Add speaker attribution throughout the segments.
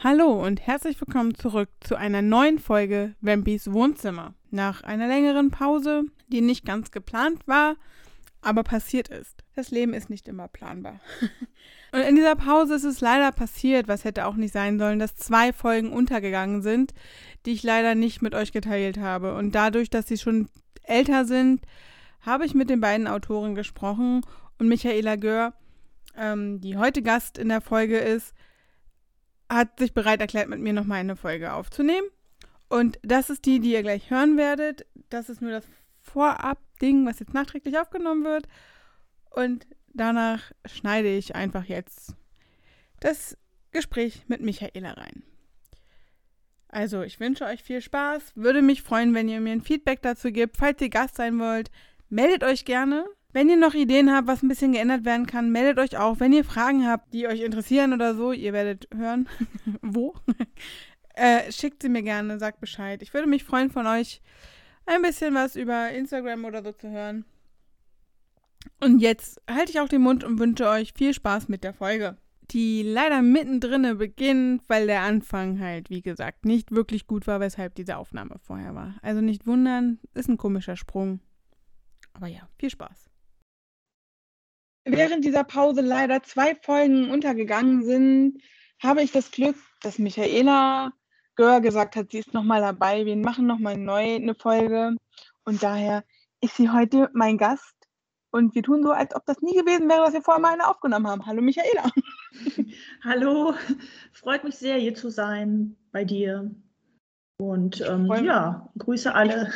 Speaker 1: Hallo und herzlich willkommen zurück zu einer neuen Folge Vampys Wohnzimmer. Nach einer längeren Pause, die nicht ganz geplant war, aber passiert ist. Das Leben ist nicht immer planbar. und in dieser Pause ist es leider passiert, was hätte auch nicht sein sollen, dass zwei Folgen untergegangen sind, die ich leider nicht mit euch geteilt habe. Und dadurch, dass sie schon älter sind, habe ich mit den beiden Autoren gesprochen und Michaela Gör, ähm, die heute Gast in der Folge ist, hat sich bereit erklärt, mit mir nochmal eine Folge aufzunehmen. Und das ist die, die ihr gleich hören werdet. Das ist nur das Vorab-Ding, was jetzt nachträglich aufgenommen wird. Und danach schneide ich einfach jetzt das Gespräch mit Michaela rein. Also, ich wünsche euch viel Spaß. Würde mich freuen, wenn ihr mir ein Feedback dazu gebt. Falls ihr Gast sein wollt, meldet euch gerne. Wenn ihr noch Ideen habt, was ein bisschen geändert werden kann, meldet euch auch. Wenn ihr Fragen habt, die euch interessieren oder so, ihr werdet hören, wo, äh, schickt sie mir gerne, sagt Bescheid. Ich würde mich freuen, von euch ein bisschen was über Instagram oder so zu hören. Und jetzt halte ich auch den Mund und wünsche euch viel Spaß mit der Folge. Die leider mittendrin beginnt, weil der Anfang halt, wie gesagt, nicht wirklich gut war, weshalb diese Aufnahme vorher war. Also nicht wundern, ist ein komischer Sprung. Aber ja, viel Spaß während dieser Pause leider zwei Folgen untergegangen sind, habe ich das Glück, dass Michaela Gör gesagt hat, sie ist nochmal dabei. Wir machen nochmal neu eine Folge. Und daher ist sie heute mein Gast. Und wir tun so, als ob das nie gewesen wäre, dass wir vorher mal eine aufgenommen haben. Hallo Michaela.
Speaker 2: Hallo, freut mich sehr, hier zu sein bei dir. Und ähm, ja, grüße alle.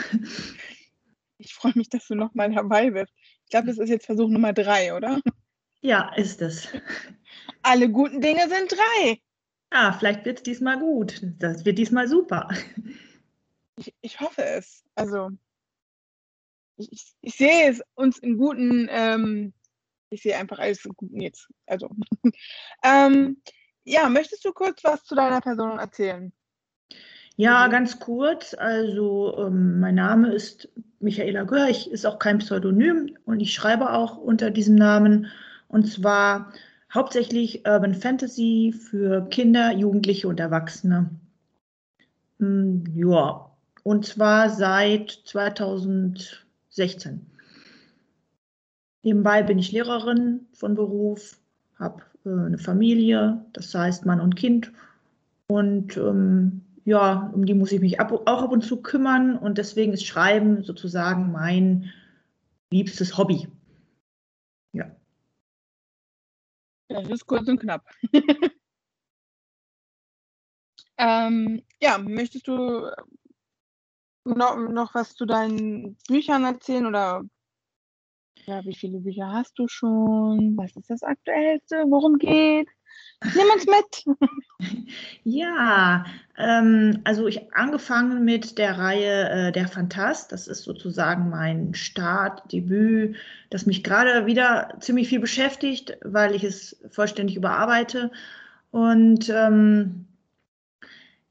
Speaker 1: Ich freue mich, dass du nochmal dabei bist glaube, das ist jetzt Versuch Nummer drei, oder?
Speaker 2: Ja, ist es.
Speaker 1: Alle guten Dinge sind drei.
Speaker 2: Ah, vielleicht wird es diesmal gut. Das wird diesmal super.
Speaker 1: Ich, ich hoffe es. Also, ich, ich, ich, sehe es uns in guten, ähm, ich sehe einfach alles in guten jetzt. Also, ähm, ja, möchtest du kurz was zu deiner Person erzählen?
Speaker 2: Ja, ganz kurz. Also, ähm, mein Name ist Michaela Görch, ist auch kein Pseudonym und ich schreibe auch unter diesem Namen und zwar hauptsächlich Urban Fantasy für Kinder, Jugendliche und Erwachsene. Hm, ja, und zwar seit 2016. Nebenbei bin ich Lehrerin von Beruf, habe äh, eine Familie, das heißt Mann und Kind und ähm, ja, um die muss ich mich ab, auch ab und zu kümmern und deswegen ist Schreiben sozusagen mein liebstes Hobby. Ja.
Speaker 1: Das ist kurz und knapp. ähm, ja, möchtest du noch, noch was zu deinen Büchern erzählen oder ja, wie viele Bücher hast du schon? Was ist das Aktuellste? Worum geht? Nimm uns mit.
Speaker 2: Ja, ähm, also ich angefangen mit der Reihe äh, Der Fantast. Das ist sozusagen mein Startdebüt, das mich gerade wieder ziemlich viel beschäftigt, weil ich es vollständig überarbeite. Und ähm,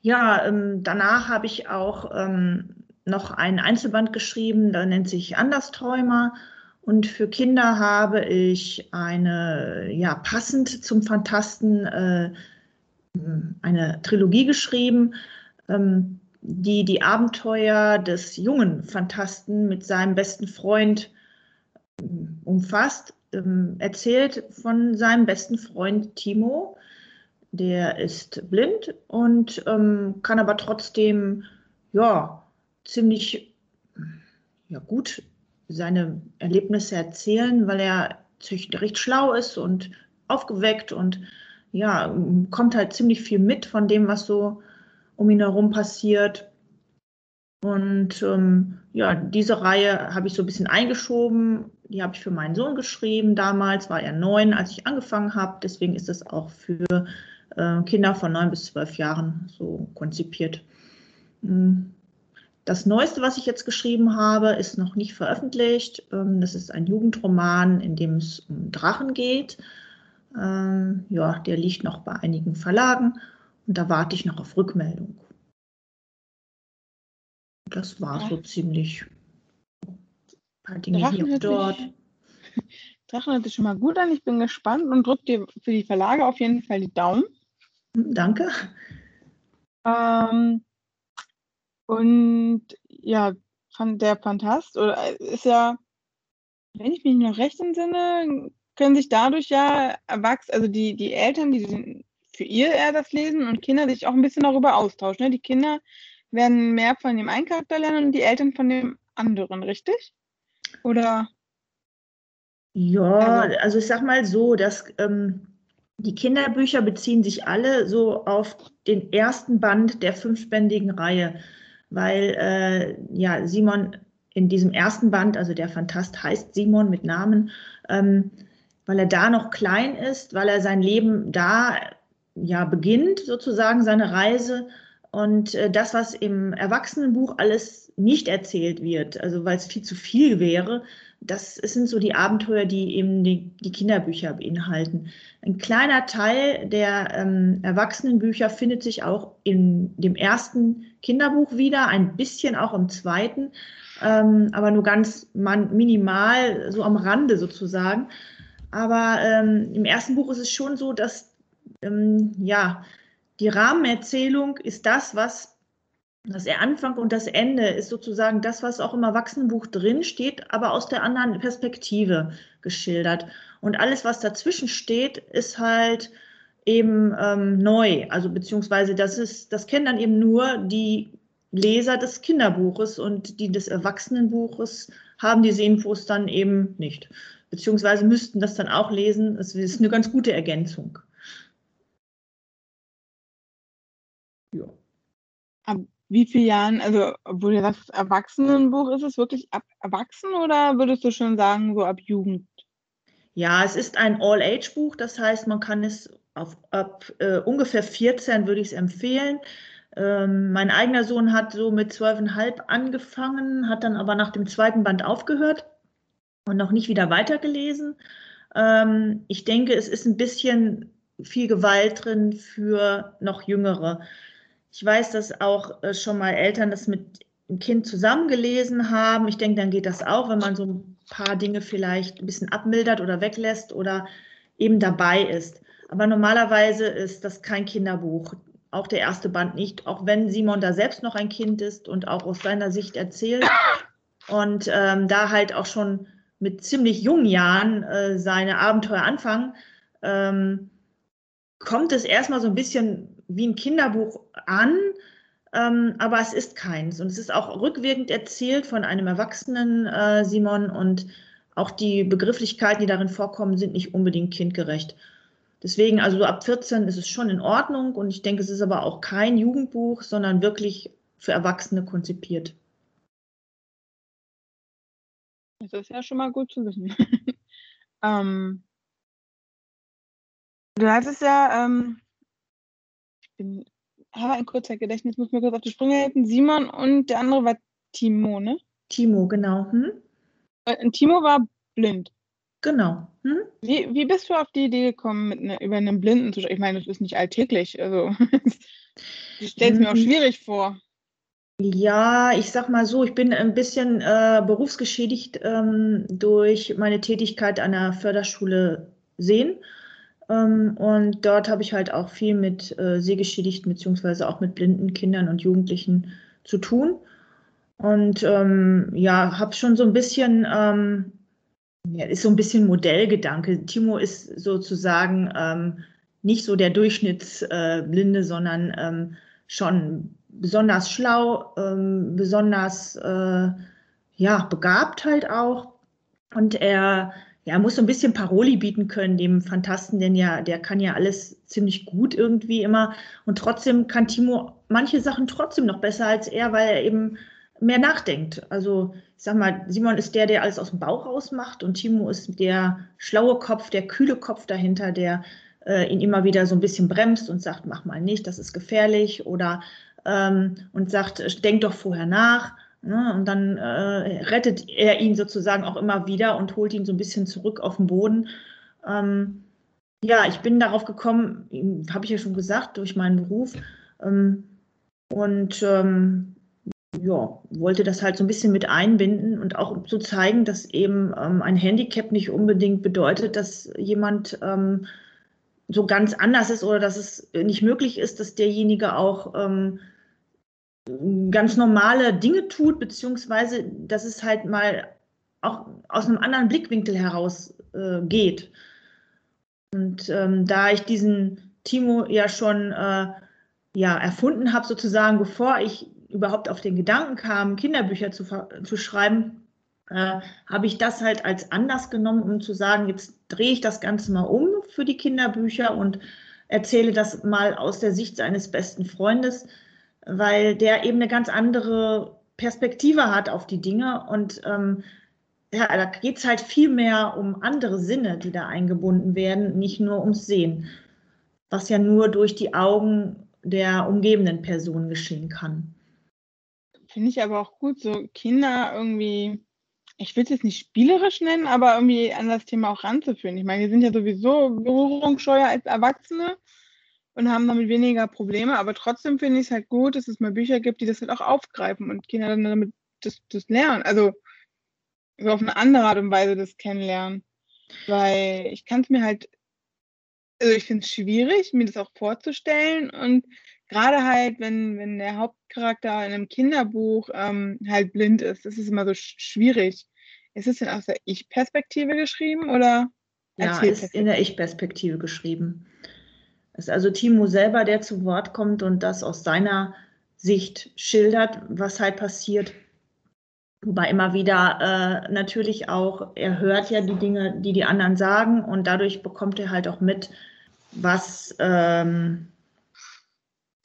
Speaker 2: ja, ähm, danach habe ich auch ähm, noch einen Einzelband geschrieben, der nennt sich Andersträumer. Und für Kinder habe ich eine, ja, passend zum Fantasten, äh, eine Trilogie geschrieben, ähm, die die Abenteuer des jungen Fantasten mit seinem besten Freund äh, umfasst. Ähm, erzählt von seinem besten Freund Timo. Der ist blind und ähm, kann aber trotzdem ja ziemlich ja, gut seine Erlebnisse erzählen, weil er recht schlau ist und aufgeweckt und ja, kommt halt ziemlich viel mit von dem, was so um ihn herum passiert. Und ähm, ja, diese Reihe habe ich so ein bisschen eingeschoben. Die habe ich für meinen Sohn geschrieben. Damals war er neun, als ich angefangen habe. Deswegen ist es auch für äh, Kinder von neun bis zwölf Jahren so konzipiert. Hm. Das Neueste, was ich jetzt geschrieben habe, ist noch nicht veröffentlicht. Ähm, das ist ein Jugendroman, in dem es um Drachen geht. Ähm, ja, der liegt noch bei einigen Verlagen und da warte ich noch auf Rückmeldung. Das war so ziemlich ein
Speaker 1: paar Dinge Drachen hier und dort. Sich, Drachen hört sich schon mal gut an. Ich bin gespannt und drücke dir für die Verlage auf jeden Fall die Daumen.
Speaker 2: Danke.
Speaker 1: Ähm, und ja, fand der Fantast oder äh, ist ja, wenn ich mich noch recht entsinne, können sich dadurch ja erwachsen, also die, die Eltern, die für ihr eher das lesen und Kinder sich auch ein bisschen darüber austauschen. Ne? Die Kinder werden mehr von dem einen Charakter lernen und die Eltern von dem anderen, richtig? Oder?
Speaker 2: Ja, also, also ich sag mal so, dass ähm, die Kinderbücher beziehen sich alle so auf den ersten Band der fünfbändigen Reihe, weil äh, ja Simon in diesem ersten Band, also der Fantast heißt Simon mit Namen, ähm, weil er da noch klein ist, weil er sein Leben da ja beginnt, sozusagen seine Reise. Und äh, das, was im Erwachsenenbuch alles nicht erzählt wird, also weil es viel zu viel wäre, das sind so die Abenteuer, die eben die, die Kinderbücher beinhalten. Ein kleiner Teil der ähm, Erwachsenenbücher findet sich auch in dem ersten Kinderbuch wieder, ein bisschen auch im zweiten, ähm, aber nur ganz man, minimal, so am Rande sozusagen. Aber ähm, im ersten Buch ist es schon so, dass ähm, ja die Rahmenerzählung ist das, was das Anfang und das Ende ist sozusagen das, was auch im Erwachsenenbuch drin steht, aber aus der anderen Perspektive geschildert. Und alles, was dazwischen steht, ist halt eben ähm, neu. Also beziehungsweise das ist, das kennen dann eben nur die Leser des Kinderbuches und die des Erwachsenenbuches haben diese Infos dann eben nicht. Beziehungsweise müssten das dann auch lesen. Es ist eine ganz gute Ergänzung.
Speaker 1: Ja. Wie vielen Jahren, also obwohl du sagst, Erwachsenenbuch, ist es wirklich ab Erwachsen oder würdest du schon sagen, so ab Jugend?
Speaker 2: Ja, es ist ein All-Age-Buch, das heißt, man kann es auf, ab äh, ungefähr 14 würde ich es empfehlen. Ähm, mein eigener Sohn hat so mit zwölfeinhalb angefangen, hat dann aber nach dem zweiten Band aufgehört und noch nicht wieder weitergelesen. Ähm, ich denke, es ist ein bisschen viel Gewalt drin für noch Jüngere. Ich weiß, dass auch äh, schon mal Eltern das mit dem Kind zusammengelesen haben. Ich denke, dann geht das auch, wenn man so ein paar Dinge vielleicht ein bisschen abmildert oder weglässt oder eben dabei ist. Aber normalerweise ist das kein Kinderbuch auch der erste Band nicht, auch wenn Simon da selbst noch ein Kind ist und auch aus seiner Sicht erzählt und ähm, da halt auch schon mit ziemlich jungen Jahren äh, seine Abenteuer anfangen, ähm, kommt es erstmal so ein bisschen wie ein Kinderbuch an, ähm, aber es ist keins. Und es ist auch rückwirkend erzählt von einem erwachsenen äh, Simon und auch die Begrifflichkeiten, die darin vorkommen, sind nicht unbedingt kindgerecht. Deswegen, also so ab 14 ist es schon in Ordnung und ich denke, es ist aber auch kein Jugendbuch, sondern wirklich für Erwachsene konzipiert.
Speaker 1: Das ist ja schon mal gut zu wissen. ähm, du hattest ja, ähm, bin, habe ein kurzer Gedächtnis, muss mir kurz auf die Sprünge helfen. Simon und der andere war Timo, ne?
Speaker 2: Timo, genau. Hm?
Speaker 1: Äh, Timo war blind.
Speaker 2: Genau. Hm?
Speaker 1: Wie, wie bist du auf die Idee gekommen, mit ne, über einen Blinden zu sprechen? Ich meine, das ist nicht alltäglich. Also, ich stelle es mir auch hm. schwierig vor.
Speaker 2: Ja, ich sag mal so, ich bin ein bisschen äh, berufsgeschädigt ähm, durch meine Tätigkeit an der Förderschule Sehen. Ähm, und dort habe ich halt auch viel mit äh, Sehgeschädigten beziehungsweise auch mit blinden Kindern und Jugendlichen zu tun. Und ähm, ja, habe schon so ein bisschen ähm, ja, ist so ein bisschen Modellgedanke. Timo ist sozusagen ähm, nicht so der Durchschnittsblinde, äh, sondern ähm, schon besonders schlau, ähm, besonders äh, ja, begabt halt auch. Und er ja, muss so ein bisschen Paroli bieten können, dem Fantasten, denn ja, der kann ja alles ziemlich gut irgendwie immer. Und trotzdem kann Timo manche Sachen trotzdem noch besser als er, weil er eben mehr nachdenkt. Also ich sag mal, Simon ist der, der alles aus dem Bauch rausmacht und Timo ist der schlaue Kopf, der kühle Kopf dahinter, der äh, ihn immer wieder so ein bisschen bremst und sagt, mach mal nicht, das ist gefährlich oder ähm, und sagt, denk doch vorher nach. Ne? Und dann äh, rettet er ihn sozusagen auch immer wieder und holt ihn so ein bisschen zurück auf den Boden. Ähm, ja, ich bin darauf gekommen, habe ich ja schon gesagt, durch meinen Beruf. Ähm, und ähm, ja, wollte das halt so ein bisschen mit einbinden und auch so zeigen, dass eben ähm, ein Handicap nicht unbedingt bedeutet, dass jemand ähm, so ganz anders ist oder dass es nicht möglich ist, dass derjenige auch ähm, ganz normale Dinge tut, beziehungsweise dass es halt mal auch aus einem anderen Blickwinkel heraus äh, geht. Und ähm, da ich diesen Timo ja schon äh, ja, erfunden habe, sozusagen, bevor ich überhaupt auf den Gedanken kam, Kinderbücher zu, zu schreiben, äh, habe ich das halt als Anlass genommen, um zu sagen, jetzt drehe ich das Ganze mal um für die Kinderbücher und erzähle das mal aus der Sicht seines besten Freundes, weil der eben eine ganz andere Perspektive hat auf die Dinge und ähm, ja, da geht es halt viel mehr um andere Sinne, die da eingebunden werden, nicht nur ums Sehen, was ja nur durch die Augen der umgebenden Person geschehen kann.
Speaker 1: Finde ich aber auch gut, so Kinder irgendwie, ich will es jetzt nicht spielerisch nennen, aber irgendwie an das Thema auch ranzuführen. Ich meine, die sind ja sowieso berührungsscheuer als Erwachsene und haben damit weniger Probleme, aber trotzdem finde ich es halt gut, dass es mal Bücher gibt, die das halt auch aufgreifen und Kinder dann damit das, das lernen. Also so auf eine andere Art und Weise das kennenlernen. Weil ich kann es mir halt, also ich finde es schwierig, mir das auch vorzustellen und gerade halt, wenn, wenn der Hauptcharakter in einem Kinderbuch ähm, halt blind ist, ist es immer so schwierig. Ist es denn aus der Ich-Perspektive geschrieben oder?
Speaker 2: Ja, ist in der Ich-Perspektive geschrieben. Es ist also Timo selber, der zu Wort kommt und das aus seiner Sicht schildert, was halt passiert. Wobei immer wieder äh, natürlich auch, er hört ja die Dinge, die die anderen sagen und dadurch bekommt er halt auch mit, was ähm,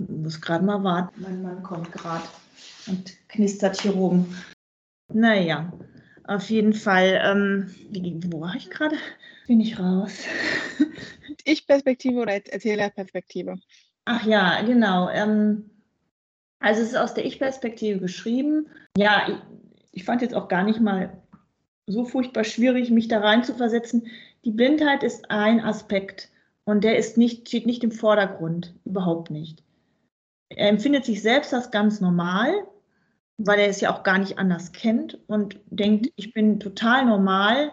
Speaker 2: muss gerade mal warten. Mein Mann kommt gerade und knistert hier rum. Naja, auf jeden Fall. Ähm, wie, wo war ich gerade? Bin ich raus.
Speaker 1: Ich-Perspektive oder Erzählerperspektive?
Speaker 2: Ach ja, genau. Ähm, also es ist aus der Ich-Perspektive geschrieben. Ja, ich, ich fand jetzt auch gar nicht mal so furchtbar schwierig, mich da rein zu versetzen. Die Blindheit ist ein Aspekt und der ist nicht, steht nicht im Vordergrund, überhaupt nicht. Er empfindet sich selbst als ganz normal, weil er es ja auch gar nicht anders kennt und denkt, ich bin total normal.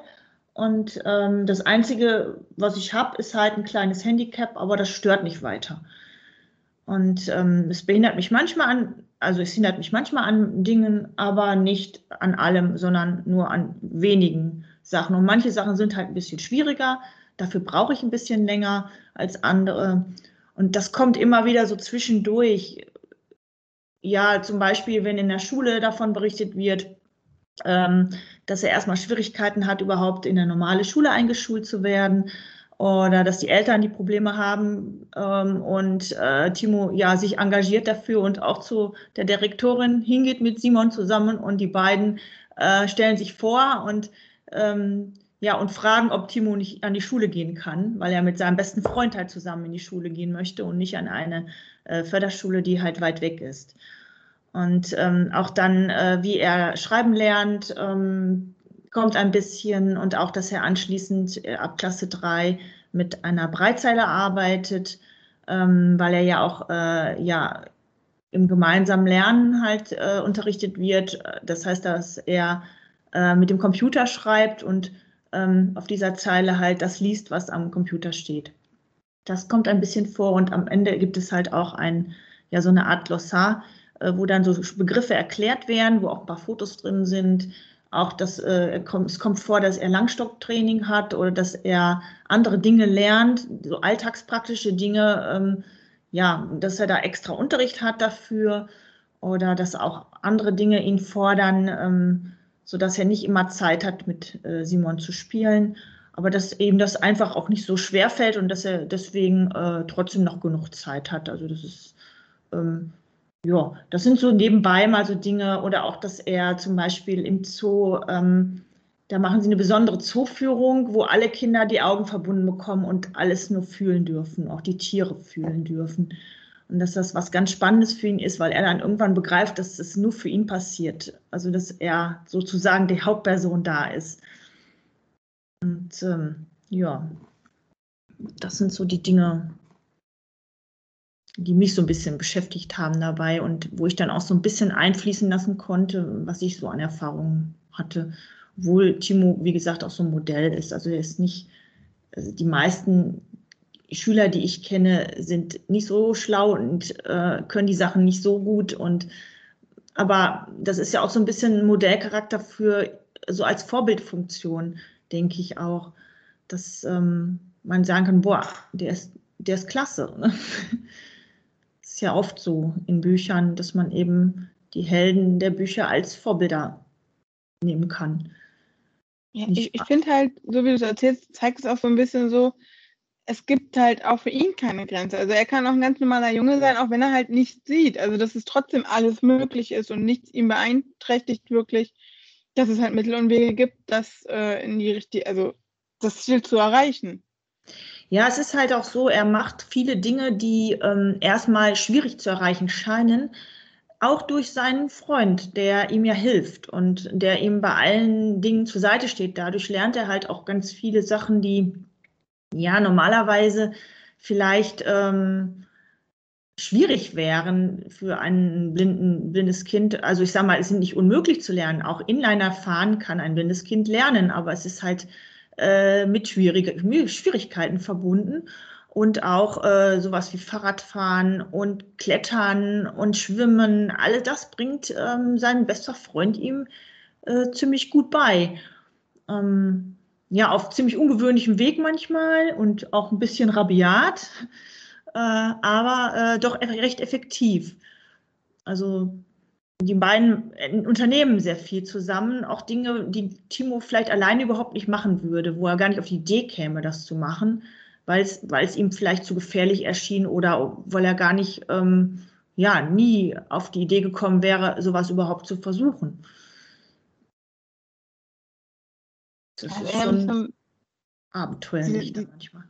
Speaker 2: Und ähm, das Einzige, was ich habe, ist halt ein kleines Handicap, aber das stört nicht weiter. Und ähm, es behindert mich manchmal an, also es hindert mich manchmal an Dingen, aber nicht an allem, sondern nur an wenigen Sachen. Und manche Sachen sind halt ein bisschen schwieriger. Dafür brauche ich ein bisschen länger als andere. Und das kommt immer wieder so zwischendurch. Ja, zum Beispiel, wenn in der Schule davon berichtet wird, dass er erstmal Schwierigkeiten hat, überhaupt in eine normale Schule eingeschult zu werden oder dass die Eltern die Probleme haben ähm, und äh, Timo ja sich engagiert dafür und auch zu der Direktorin hingeht mit Simon zusammen und die beiden äh, stellen sich vor und ähm, ja, und fragen, ob Timo nicht an die Schule gehen kann, weil er mit seinem besten Freund halt zusammen in die Schule gehen möchte und nicht an eine äh, Förderschule, die halt weit weg ist. Und ähm, auch dann, äh, wie er schreiben lernt, ähm, kommt ein bisschen und auch, dass er anschließend äh, ab Klasse 3 mit einer Breitzeile arbeitet, ähm, weil er ja auch äh, ja, im gemeinsamen Lernen halt äh, unterrichtet wird. Das heißt, dass er äh, mit dem Computer schreibt und ähm, auf dieser Zeile halt das liest, was am Computer steht. Das kommt ein bisschen vor und am Ende gibt es halt auch ein, ja, so eine Art Glossar, wo dann so Begriffe erklärt werden, wo auch ein paar Fotos drin sind. Auch dass äh, kommt, es kommt vor, dass er Langstocktraining hat oder dass er andere Dinge lernt, so alltagspraktische Dinge, ähm, ja, dass er da extra Unterricht hat dafür oder dass auch andere Dinge ihn fordern. Ähm, sodass er nicht immer Zeit hat, mit äh, Simon zu spielen. Aber dass eben das einfach auch nicht so schwer fällt und dass er deswegen äh, trotzdem noch genug Zeit hat. Also das ist, ähm, ja, das sind so nebenbei mal so Dinge oder auch, dass er zum Beispiel im Zoo, ähm, da machen sie eine besondere Zooführung, wo alle Kinder die Augen verbunden bekommen und alles nur fühlen dürfen, auch die Tiere fühlen dürfen. Und dass das was ganz Spannendes für ihn ist, weil er dann irgendwann begreift, dass es nur für ihn passiert. Also dass er sozusagen die Hauptperson da ist. Und ähm, ja, das sind so die Dinge, die mich so ein bisschen beschäftigt haben dabei und wo ich dann auch so ein bisschen einfließen lassen konnte, was ich so an Erfahrungen hatte. Obwohl Timo, wie gesagt, auch so ein Modell ist. Also er ist nicht, also die meisten Schüler, die ich kenne, sind nicht so schlau und äh, können die Sachen nicht so gut. Und aber das ist ja auch so ein bisschen Modellcharakter für so als Vorbildfunktion, denke ich auch, dass ähm, man sagen kann, boah, der ist, der ist klasse. Ne? ja oft so in Büchern, dass man eben die Helden der Bücher als Vorbilder nehmen kann.
Speaker 1: Ja, ich, ich finde halt, so wie du es erzählst, zeigt es auch so ein bisschen so, es gibt halt auch für ihn keine Grenze. Also er kann auch ein ganz normaler Junge sein, auch wenn er halt nichts sieht. Also dass es trotzdem alles möglich ist und nichts ihn beeinträchtigt wirklich, dass es halt Mittel und Wege gibt, das äh, in die richtige, also das Ziel zu erreichen.
Speaker 2: Ja, es ist halt auch so, er macht viele Dinge, die ähm, erstmal schwierig zu erreichen scheinen, auch durch seinen Freund, der ihm ja hilft und der ihm bei allen Dingen zur Seite steht. Dadurch lernt er halt auch ganz viele Sachen, die ja normalerweise vielleicht ähm, schwierig wären für ein blindes Kind. Also ich sage mal, es ist nicht unmöglich zu lernen. Auch Inliner fahren kann ein blindes Kind lernen, aber es ist halt äh, mit Schwierigkeiten verbunden. Und auch äh, sowas wie Fahrradfahren und Klettern und Schwimmen, alles das bringt ähm, sein bester Freund ihm äh, ziemlich gut bei. Ähm, ja, auf ziemlich ungewöhnlichem Weg manchmal und auch ein bisschen rabiat, äh, aber äh, doch recht effektiv. Also die beiden unternehmen sehr viel zusammen, auch Dinge, die Timo vielleicht alleine überhaupt nicht machen würde, wo er gar nicht auf die Idee käme, das zu machen, weil es ihm vielleicht zu gefährlich erschien oder weil er gar nicht, ähm, ja, nie auf die Idee gekommen wäre, sowas überhaupt zu versuchen. Das ist schon abenteuerlich manchmal.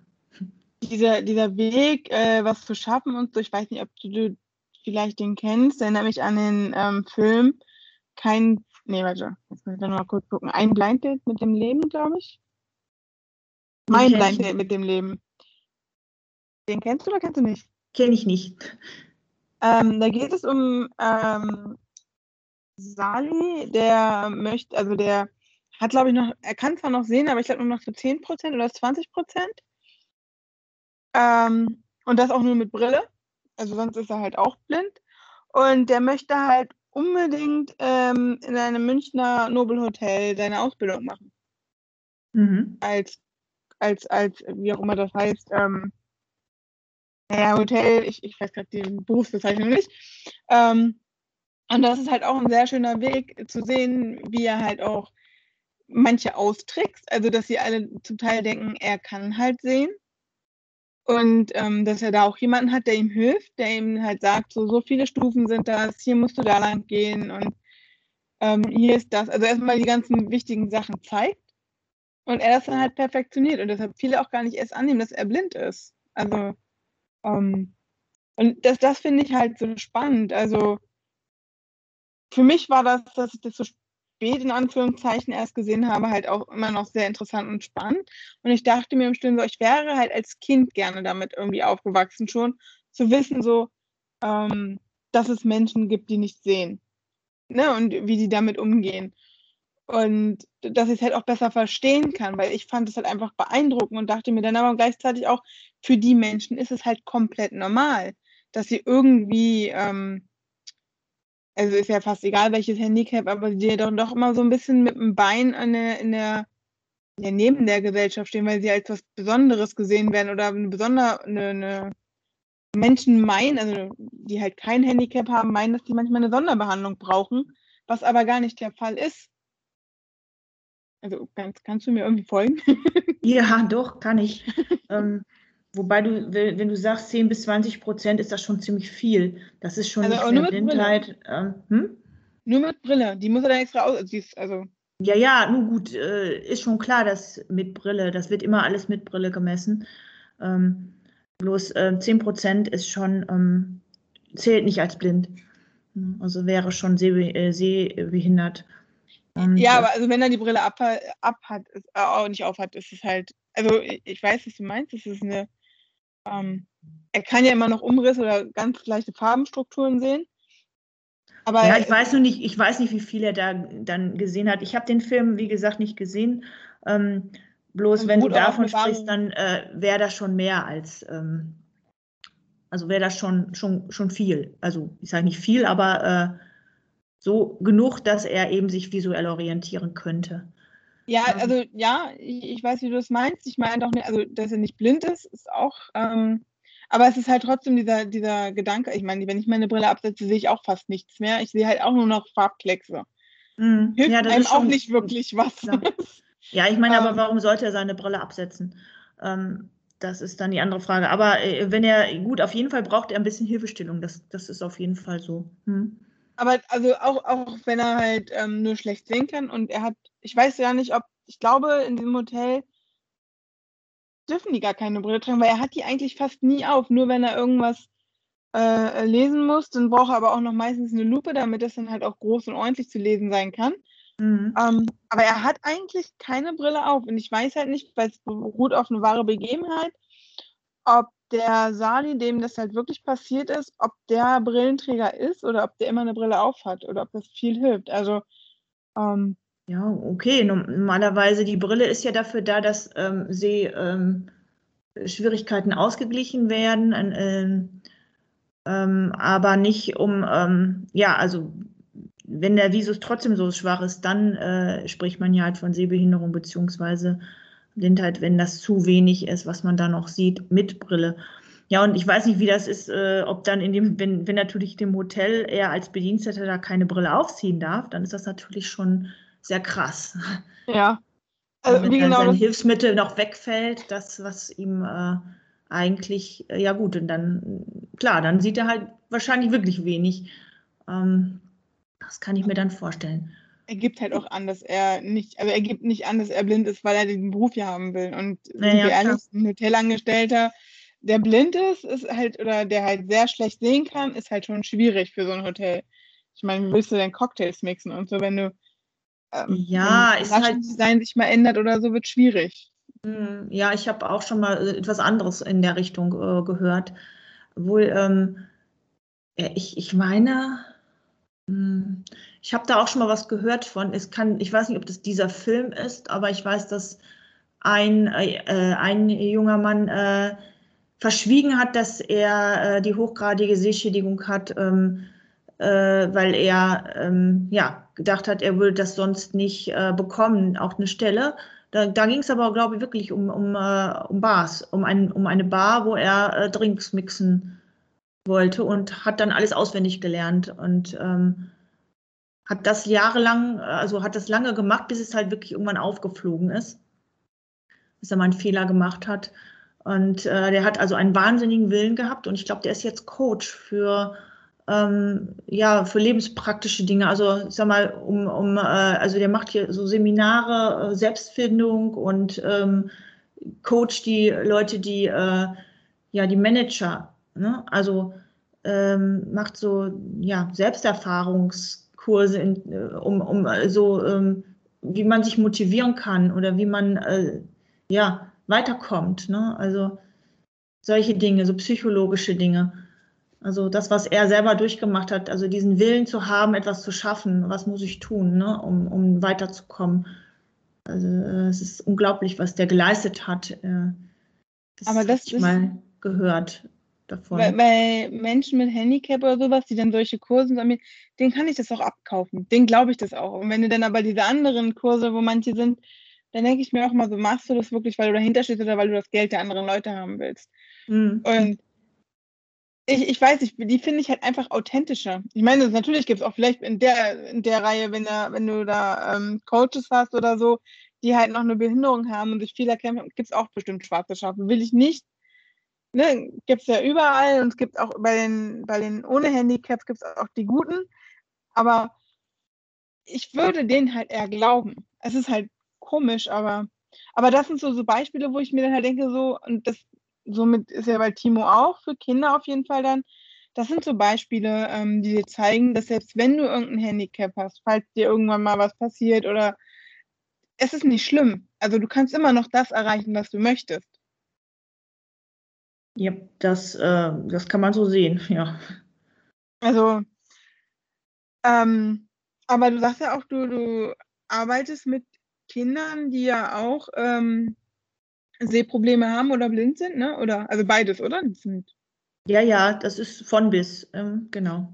Speaker 1: Dieser, dieser Weg, äh, was zu schaffen und so, ich weiß nicht, ob du, du vielleicht den kennst, erinnert mich an den ähm, Film Kein, nee, warte, jetzt muss ich noch mal kurz gucken. Ein Blind Date mit dem Leben, glaube ich. Mein Blind Date mit dem Leben. Den kennst du oder kennst du nicht?
Speaker 2: Kenne ich nicht.
Speaker 1: Ähm, da geht es um ähm, Sali, der möchte, also der hat, glaube ich, noch, er kann zwar noch sehen, aber ich glaube nur noch so 10% oder 20%. Ähm, und das auch nur mit Brille. Also sonst ist er halt auch blind. Und der möchte halt unbedingt ähm, in einem Münchner Nobelhotel seine Ausbildung machen. Mhm. Als, als, als, wie auch immer das heißt, ähm, naja, Hotel, ich, ich weiß gerade die Berufsbezeichnung nicht. Ähm, und das ist halt auch ein sehr schöner Weg zu sehen, wie er halt auch manche austrickst, also dass sie alle zum Teil denken, er kann halt sehen. Und ähm, dass er da auch jemanden hat, der ihm hilft, der ihm halt sagt, so, so viele Stufen sind das, hier musst du da lang gehen und ähm, hier ist das. Also erstmal die ganzen wichtigen Sachen zeigt und er das dann halt perfektioniert und deshalb viele auch gar nicht erst annehmen, dass er blind ist. Also, ähm, und das, das finde ich halt so spannend. Also, für mich war das, dass ich das so spät in Anführungszeichen erst gesehen habe, halt auch immer noch sehr interessant und spannend. Und ich dachte mir im Stillen so, ich wäre halt als Kind gerne damit irgendwie aufgewachsen schon, zu wissen so, ähm, dass es Menschen gibt, die nicht sehen. Ne? Und wie die damit umgehen. Und dass ich es halt auch besser verstehen kann, weil ich fand es halt einfach beeindruckend und dachte mir dann aber gleichzeitig auch, für die Menschen ist es halt komplett normal, dass sie irgendwie ähm, also ist ja fast egal welches Handicap, aber die doch, doch immer so ein bisschen mit dem Bein in der, in der ja, neben der Gesellschaft stehen, weil sie als was Besonderes gesehen werden oder eine besondere eine, eine Menschen meinen, also die halt kein Handicap haben, meinen, dass die manchmal eine Sonderbehandlung brauchen, was aber gar nicht der Fall ist. Also kannst, kannst du mir irgendwie folgen?
Speaker 2: ja, doch, kann ich. ähm, Wobei du, wenn du sagst 10 bis 20 Prozent, ist das schon ziemlich viel. Das ist schon also nicht Blindheit. Ähm, hm?
Speaker 1: Nur mit Brille. Die muss er dann extra aus. Also,
Speaker 2: ja, ja, nun gut, äh, ist schon klar, dass mit Brille, das wird immer alles mit Brille gemessen. Ähm, bloß äh, 10 Prozent ist schon, ähm, zählt nicht als blind. Also wäre schon seh, äh, sehbehindert.
Speaker 1: Und, ja, aber also wenn er die Brille ab, ab hat, ist, äh, auch nicht aufhat, ist es halt, also ich weiß, was du meinst, es ist eine ähm, er kann ja immer noch Umrisse oder ganz leichte Farbenstrukturen sehen.
Speaker 2: Aber ja, ich weiß nur nicht, ich weiß nicht, wie viel er da dann gesehen hat. Ich habe den Film, wie gesagt, nicht gesehen. Ähm, Bloß wenn du davon sprichst, dann äh, wäre das schon mehr als, ähm, also wäre das schon, schon, schon viel. Also ich sage nicht viel, aber äh, so genug, dass er eben sich visuell orientieren könnte.
Speaker 1: Ja, ähm. also ja, ich, ich weiß, wie du das meinst. Ich meine doch nicht, also dass er nicht blind ist, ist auch, ähm, aber es ist halt trotzdem dieser, dieser Gedanke, ich meine, wenn ich meine Brille absetze, sehe ich auch fast nichts mehr. Ich sehe halt auch nur noch Farbkleckse. Mm, Hilft ja, das einem auch nicht wirklich was.
Speaker 2: Ja, ja ich meine, aber ähm. warum sollte er seine Brille absetzen? Ähm, das ist dann die andere Frage. Aber äh, wenn er, gut, auf jeden Fall braucht er ein bisschen Hilfestellung. Das, das ist auf jeden Fall so. Hm.
Speaker 1: Aber also auch, auch wenn er halt ähm, nur schlecht sehen kann und er hat, ich weiß ja nicht, ob, ich glaube, in diesem Hotel dürfen die gar keine Brille tragen, weil er hat die eigentlich fast nie auf. Nur wenn er irgendwas äh, lesen muss, dann braucht er aber auch noch meistens eine Lupe, damit das dann halt auch groß und ordentlich zu lesen sein kann. Mhm. Ähm, aber er hat eigentlich keine Brille auf und ich weiß halt nicht, weil es beruht auf eine wahre Begebenheit, ob der Sali, dem das halt wirklich passiert ist, ob der Brillenträger ist oder ob der immer eine Brille auf hat oder ob das viel hilft. Also
Speaker 2: ähm, ja, okay. Normalerweise die Brille ist ja dafür da, dass ähm, Sehschwierigkeiten ähm, ausgeglichen werden, ähm, ähm, aber nicht um, ähm, ja, also wenn der Visus trotzdem so schwach ist, dann äh, spricht man ja halt von Sehbehinderung beziehungsweise Blindheit, wenn das zu wenig ist, was man da noch sieht mit Brille. Ja, und ich weiß nicht, wie das ist, äh, ob dann in dem, wenn, wenn natürlich dem Hotel er als Bediensteter da keine Brille aufziehen darf, dann ist das natürlich schon sehr krass.
Speaker 1: Ja.
Speaker 2: Also, wenn genau sein Hilfsmittel noch wegfällt, das, was ihm äh, eigentlich, äh, ja gut, und dann, klar, dann sieht er halt wahrscheinlich wirklich wenig. Ähm, das kann ich mir dann vorstellen
Speaker 1: er gibt halt auch an, dass er nicht, also er gibt nicht an, dass er blind ist, weil er den Beruf hier haben will. Und naja, ehrlich, ein Hotelangestellter, der blind ist, ist halt, oder der halt sehr schlecht sehen kann, ist halt schon schwierig für so ein Hotel. Ich meine, wie willst du denn Cocktails mixen und so, wenn du
Speaker 2: ähm, ja,
Speaker 1: ist halt Design sich mal ändert oder so, wird schwierig.
Speaker 2: Hm, ja, ich habe auch schon mal äh, etwas anderes in der Richtung äh, gehört. Wohl, ähm, ich, ich meine, ich habe da auch schon mal was gehört von. Es kann, ich weiß nicht, ob das dieser Film ist, aber ich weiß, dass ein, äh, ein junger Mann äh, verschwiegen hat, dass er äh, die hochgradige Sehschädigung hat, ähm, äh, weil er ähm, ja, gedacht hat, er würde das sonst nicht äh, bekommen, auch eine Stelle. Da, da ging es aber, glaube ich, wirklich um, um, äh, um Bars, um, ein, um eine Bar, wo er Drinks mixen wollte und hat dann alles auswendig gelernt und ähm, hat das jahrelang, also hat das lange gemacht, bis es halt wirklich irgendwann aufgeflogen ist, bis er mal einen Fehler gemacht hat. Und äh, der hat also einen wahnsinnigen Willen gehabt und ich glaube, der ist jetzt Coach für ähm, ja für lebenspraktische Dinge. Also ich sag mal, um, um äh, also der macht hier so Seminare, äh, Selbstfindung und ähm, Coach die Leute, die äh, ja die Manager Ne? Also ähm, macht so ja, Selbsterfahrungskurse, in, äh, um, um so, ähm, wie man sich motivieren kann oder wie man äh, ja, weiterkommt. Ne? Also solche Dinge, so psychologische Dinge. Also das, was er selber durchgemacht hat, also diesen Willen zu haben, etwas zu schaffen, was muss ich tun, ne, um, um weiterzukommen. Also es ist unglaublich, was der geleistet hat. Äh,
Speaker 1: das Aber das
Speaker 2: ich ist mal gehört
Speaker 1: davon. Weil, weil, Menschen mit Handicap oder sowas, die dann solche Kurse sammeln, denen kann ich das auch abkaufen. Den glaube ich das auch. Und wenn du dann aber diese anderen Kurse, wo manche sind, dann denke ich mir auch mal so, machst du das wirklich, weil du dahinter stehst oder weil du das Geld der anderen Leute haben willst? Mhm. Und ich, ich weiß nicht, die finde ich halt einfach authentischer. Ich meine, natürlich gibt es auch vielleicht in der, in der Reihe, wenn, da, wenn du da ähm, Coaches hast oder so, die halt noch eine Behinderung haben und sich viel erkennen, gibt es auch bestimmt schwarze Schafe. Will ich nicht ne, gibt es ja überall und es gibt auch bei den, bei den ohne Handicaps gibt es auch die guten. Aber ich würde denen halt eher glauben. Es ist halt komisch, aber, aber das sind so, so Beispiele, wo ich mir dann halt denke, so, und das somit ist ja bei Timo auch für Kinder auf jeden Fall dann. Das sind so Beispiele, ähm, die dir zeigen, dass selbst wenn du irgendein Handicap hast, falls dir irgendwann mal was passiert oder es ist nicht schlimm. Also du kannst immer noch das erreichen, was du möchtest.
Speaker 2: Ja, das, äh, das kann man so sehen, ja.
Speaker 1: Also, ähm, aber du sagst ja auch, du, du arbeitest mit Kindern, die ja auch ähm, Sehprobleme haben oder blind sind, ne? Oder also beides, oder?
Speaker 2: Ja, ja, das ist von bis, ähm, genau.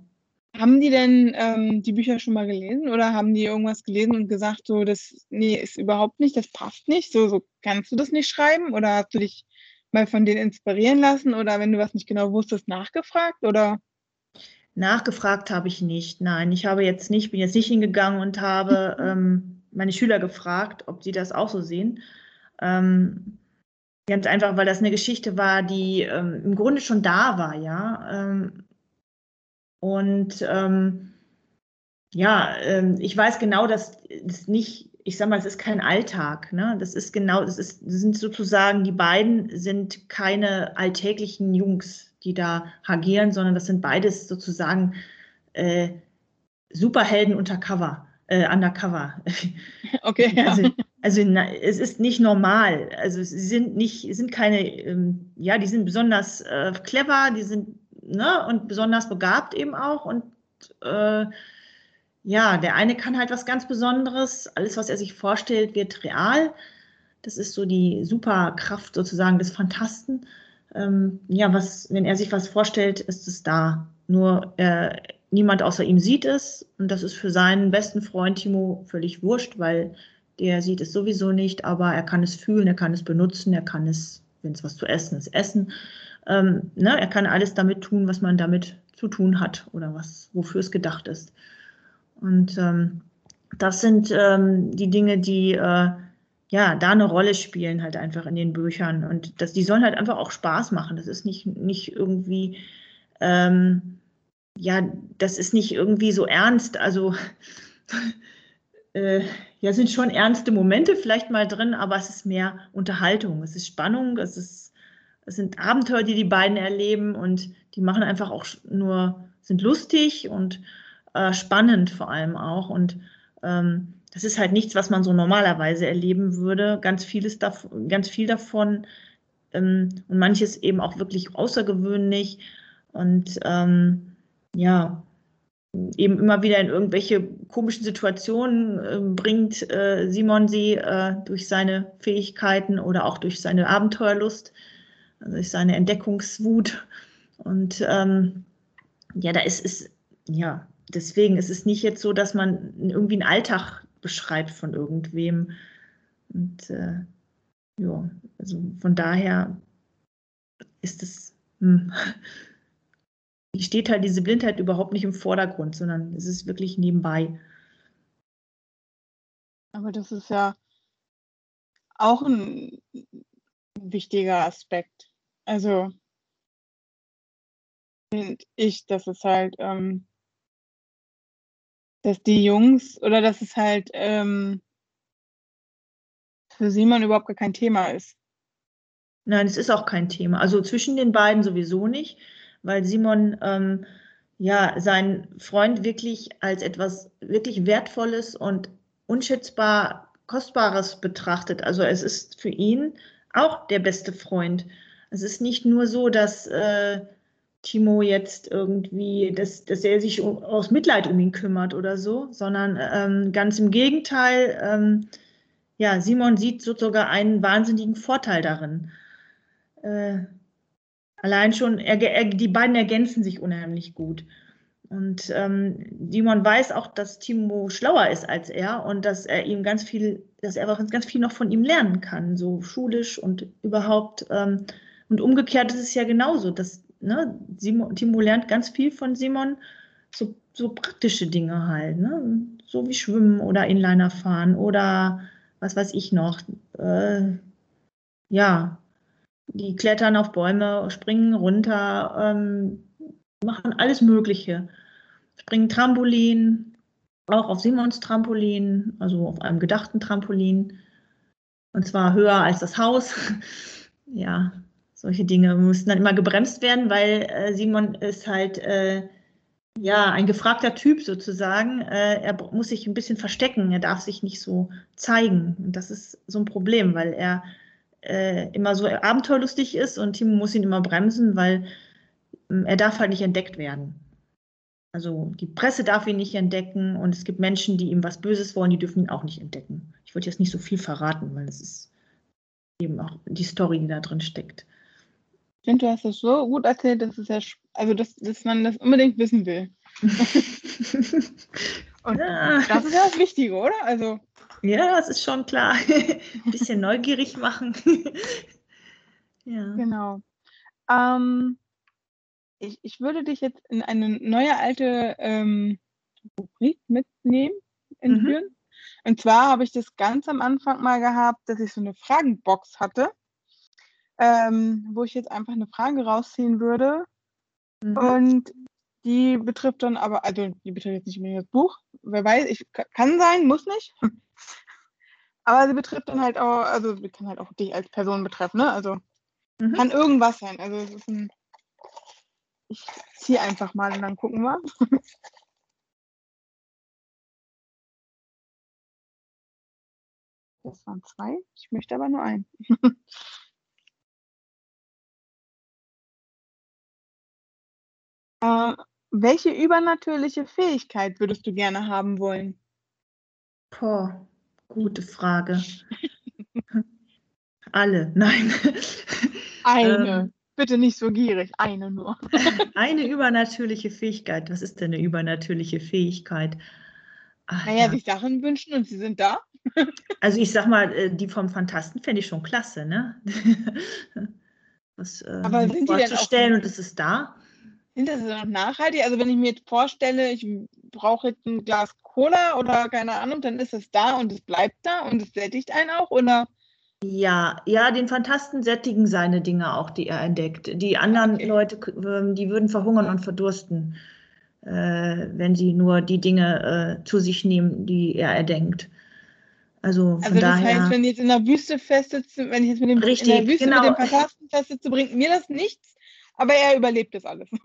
Speaker 1: Haben die denn ähm, die Bücher schon mal gelesen oder haben die irgendwas gelesen und gesagt, so, das, nee, ist überhaupt nicht, das passt nicht, so, so kannst du das nicht schreiben oder hast du dich mal von denen inspirieren lassen oder wenn du was nicht genau wusstest, nachgefragt oder?
Speaker 2: Nachgefragt habe ich nicht, nein. Ich habe jetzt nicht, bin jetzt nicht hingegangen und habe ähm, meine Schüler gefragt, ob sie das auch so sehen. Ähm, ganz einfach, weil das eine Geschichte war, die ähm, im Grunde schon da war, ja. Ähm, und ähm, ja, ähm, ich weiß genau, dass es nicht, ich sag mal, es ist kein Alltag. Ne? Das ist genau, das, ist, sind sozusagen, die beiden sind keine alltäglichen Jungs, die da agieren, sondern das sind beides sozusagen äh, Superhelden undercover. Äh, undercover.
Speaker 1: Okay. Ja.
Speaker 2: Also, also na, es ist nicht normal. Also sie sind nicht, sind keine, ähm, ja, die sind besonders äh, clever, die sind ne, und besonders begabt eben auch. Und äh, ja, der eine kann halt was ganz Besonderes. Alles, was er sich vorstellt, wird real. Das ist so die Superkraft sozusagen des Fantasten. Ähm, ja, was, wenn er sich was vorstellt, ist es da. Nur äh, niemand außer ihm sieht es. Und das ist für seinen besten Freund Timo völlig wurscht, weil der sieht es sowieso nicht, aber er kann es fühlen, er kann es benutzen, er kann es, wenn es was zu essen ist, essen. Ähm, ne, er kann alles damit tun, was man damit zu tun hat oder was, wofür es gedacht ist. Und ähm, das sind ähm, die Dinge, die äh, ja da eine Rolle spielen halt einfach in den Büchern. Und das, die sollen halt einfach auch Spaß machen. Das ist nicht, nicht irgendwie, ähm, ja, das ist nicht irgendwie so ernst. Also äh, ja, sind schon ernste Momente vielleicht mal drin, aber es ist mehr Unterhaltung, es ist Spannung, es ist es sind Abenteuer, die die beiden erleben und die machen einfach auch nur, sind lustig und äh, spannend vor allem auch. Und ähm, das ist halt nichts, was man so normalerweise erleben würde. Ganz vieles davon, ganz viel davon ähm, und manches eben auch wirklich außergewöhnlich. Und ähm, ja, eben immer wieder in irgendwelche komischen Situationen äh, bringt äh, Simon sie äh, durch seine Fähigkeiten oder auch durch seine Abenteuerlust also durch seine Entdeckungswut. Und ähm, ja, da ist es, ja, deswegen ist es nicht jetzt so, dass man irgendwie einen Alltag beschreibt von irgendwem. Und äh, ja, also von daher ist es, hm, steht halt diese Blindheit überhaupt nicht im Vordergrund, sondern es ist wirklich nebenbei.
Speaker 1: Aber das ist ja auch ein wichtiger Aspekt. Also finde ich, dass es halt, ähm, dass die Jungs oder dass es halt ähm, für Simon überhaupt gar kein Thema ist.
Speaker 2: Nein, es ist auch kein Thema. Also zwischen den beiden sowieso nicht, weil Simon ähm, ja seinen Freund wirklich als etwas wirklich Wertvolles und unschätzbar Kostbares betrachtet. Also es ist für ihn auch der beste Freund. Es ist nicht nur so, dass äh, Timo jetzt irgendwie, dass, dass er sich aus Mitleid um ihn kümmert oder so, sondern ähm, ganz im Gegenteil. Ähm, ja, Simon sieht sogar einen wahnsinnigen Vorteil darin. Äh, allein schon, er, er, die beiden ergänzen sich unheimlich gut. Und ähm, Simon weiß auch, dass Timo schlauer ist als er und dass er ihm ganz viel, dass er ganz viel noch von ihm lernen kann, so schulisch und überhaupt. Ähm, und umgekehrt ist es ja genauso, dass ne, Simon, Timo lernt ganz viel von Simon, so, so praktische Dinge halt, ne? so wie Schwimmen oder Inliner fahren oder was weiß ich noch. Äh, ja, die klettern auf Bäume, springen runter, ähm, machen alles Mögliche. Springen Trampolin, auch auf Simons Trampolin, also auf einem gedachten Trampolin. Und zwar höher als das Haus. ja, solche Dinge müssen dann immer gebremst werden, weil äh, Simon ist halt äh, ja ein gefragter Typ sozusagen. Äh, er muss sich ein bisschen verstecken, er darf sich nicht so zeigen. Und das ist so ein Problem, weil er äh, immer so abenteuerlustig ist und Timo muss ihn immer bremsen, weil ähm, er darf halt nicht entdeckt werden. Also die Presse darf ihn nicht entdecken und es gibt Menschen, die ihm was Böses wollen, die dürfen ihn auch nicht entdecken. Ich wollte jetzt nicht so viel verraten, weil es ist eben auch die Story, die da drin steckt.
Speaker 1: Finde, du hast das so gut erzählt, dass es ja, also dass, dass man das unbedingt wissen will. Und ja. das ist ja das Wichtige, oder? Also.
Speaker 2: Ja, das ist schon klar. Ein bisschen neugierig machen.
Speaker 1: ja. Genau. Ähm, ich, ich würde dich jetzt in eine neue alte ähm, Rubrik mitnehmen, entführen. Mhm. Und zwar habe ich das ganz am Anfang mal gehabt, dass ich so eine Fragenbox hatte, ähm, wo ich jetzt einfach eine Frage rausziehen würde. Mhm. Und die betrifft dann aber, also die betrifft jetzt nicht unbedingt das Buch, wer weiß, ich, kann sein, muss nicht. Aber sie betrifft dann halt auch, also sie kann halt auch dich als Person betreffen, ne? Also mhm. kann irgendwas sein. Also es ist ein, ich ziehe einfach mal und dann gucken wir. Das waren zwei. Ich möchte aber nur einen. äh, welche übernatürliche Fähigkeit würdest du gerne haben wollen?
Speaker 2: Boah, gute Frage. Alle, nein.
Speaker 1: Eine. Ähm, Bitte nicht so gierig, eine nur.
Speaker 2: eine übernatürliche Fähigkeit. Was ist denn eine übernatürliche Fähigkeit?
Speaker 1: Ach, naja, ja. sich Sachen wünschen und sie sind da.
Speaker 2: Also ich sag mal, äh, die vom Fantasten fände ich schon klasse, ne? Was äh, Aber sind vorzustellen und es ist da.
Speaker 1: Sind das noch nachhaltig? Also wenn ich mir jetzt vorstelle, ich brauche jetzt ein Glas Cola oder keine Ahnung, dann ist es da und es bleibt da und es sättigt einen auch, oder?
Speaker 2: Ja, ja, den Fantasten sättigen seine Dinge auch, die er entdeckt. Die anderen okay. Leute, ähm, die würden verhungern und verdursten, äh, wenn sie nur die Dinge äh, zu sich nehmen, die er erdenkt. Also, von also das daher,
Speaker 1: heißt, wenn ich jetzt in der Wüste festsitze, wenn ich jetzt mit dem, richtig, in der Wüste genau. mit dem Fantasten festsitze, bringt mir das nichts, aber er überlebt das alles.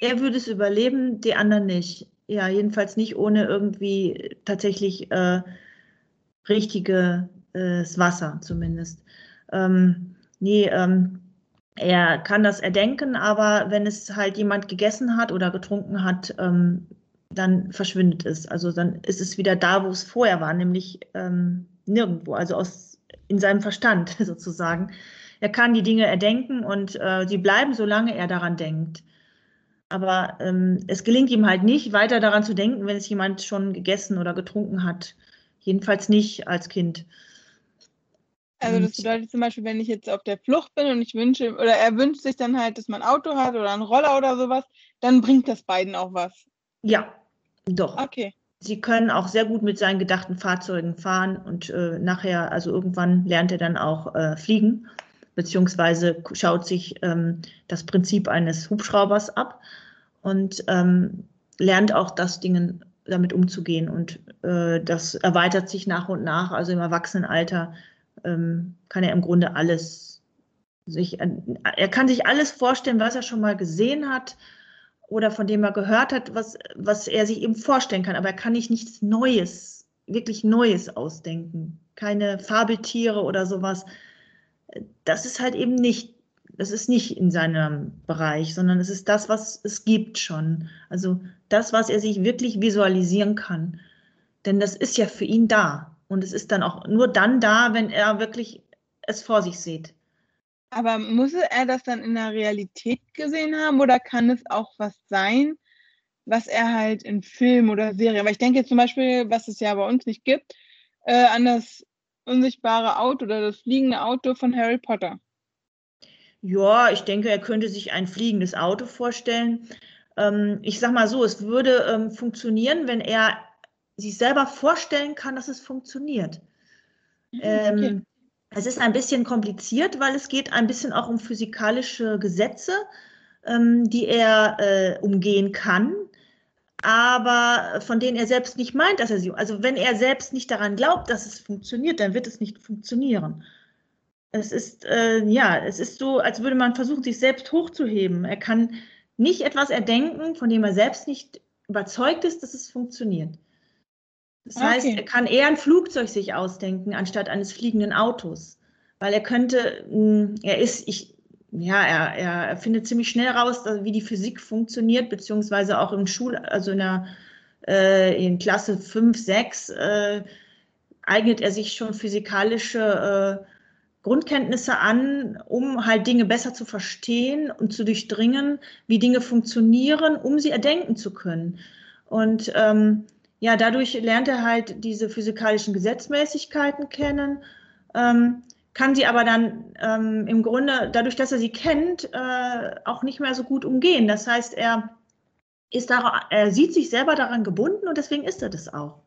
Speaker 2: Er würde es überleben, die anderen nicht. Ja, jedenfalls nicht ohne irgendwie tatsächlich äh, richtiges äh, Wasser zumindest. Ähm, nee, ähm, er kann das erdenken, aber wenn es halt jemand gegessen hat oder getrunken hat, ähm, dann verschwindet es. Also dann ist es wieder da, wo es vorher war, nämlich ähm, nirgendwo, also aus, in seinem Verstand sozusagen. Er kann die Dinge erdenken und äh, sie bleiben, solange er daran denkt. Aber ähm, es gelingt ihm halt nicht, weiter daran zu denken, wenn es jemand schon gegessen oder getrunken hat. Jedenfalls nicht als Kind.
Speaker 1: Also das bedeutet zum Beispiel, wenn ich jetzt auf der Flucht bin und ich wünsche, oder er wünscht sich dann halt, dass man ein Auto hat oder einen Roller oder sowas, dann bringt das beiden auch was.
Speaker 2: Ja, doch. Okay. Sie können auch sehr gut mit seinen gedachten Fahrzeugen fahren und äh, nachher, also irgendwann lernt er dann auch äh, fliegen beziehungsweise schaut sich ähm, das Prinzip eines Hubschraubers ab und ähm, lernt auch das Dingen damit umzugehen. Und äh, das erweitert sich nach und nach. Also im Erwachsenenalter ähm, kann er im Grunde alles sich, er kann sich alles vorstellen, was er schon mal gesehen hat oder von dem er gehört hat, was, was er sich eben vorstellen kann. Aber er kann nicht nichts Neues, wirklich Neues ausdenken. Keine Fabeltiere oder sowas das ist halt eben nicht, das ist nicht in seinem Bereich, sondern es ist das, was es gibt schon. Also das, was er sich wirklich visualisieren kann. Denn das ist ja für ihn da. Und es ist dann auch nur dann da, wenn er wirklich es vor sich sieht.
Speaker 1: Aber muss er das dann in der Realität gesehen haben oder kann es auch was sein, was er halt in Film oder Serie, weil ich denke jetzt zum Beispiel, was es ja bei uns nicht gibt, äh, an das unsichtbare Auto oder das fliegende Auto von Harry Potter?
Speaker 2: Ja, ich denke, er könnte sich ein fliegendes Auto vorstellen. Ähm, ich sag mal so, es würde ähm, funktionieren, wenn er sich selber vorstellen kann, dass es funktioniert. Mhm, ähm, okay. es ist ein bisschen kompliziert, weil es geht ein bisschen auch um physikalische Gesetze, ähm, die er äh, umgehen kann aber von denen er selbst nicht meint, dass er sie. Also wenn er selbst nicht daran glaubt, dass es funktioniert, dann wird es nicht funktionieren. Es ist äh, ja, es ist so, als würde man versuchen, sich selbst hochzuheben. Er kann nicht etwas erdenken, von dem er selbst nicht überzeugt ist, dass es funktioniert. Das okay. heißt, er kann eher ein Flugzeug sich ausdenken, anstatt eines fliegenden Autos. Weil er könnte, hm, er ist, ich, ja, er, er findet ziemlich schnell raus, wie die Physik funktioniert, beziehungsweise auch im Schul, also in der äh, in Klasse 5, 6 äh, eignet er sich schon physikalische Grundkenntnisse an, um halt Dinge besser zu verstehen und zu durchdringen, wie Dinge funktionieren, um sie erdenken zu können. Und ähm, ja, dadurch lernt er halt diese physikalischen Gesetzmäßigkeiten kennen, ähm, kann sie aber dann ähm, im Grunde, dadurch, dass er sie kennt, äh, auch nicht mehr so gut umgehen. Das heißt, er, ist da, er sieht sich selber daran gebunden und deswegen ist er das auch.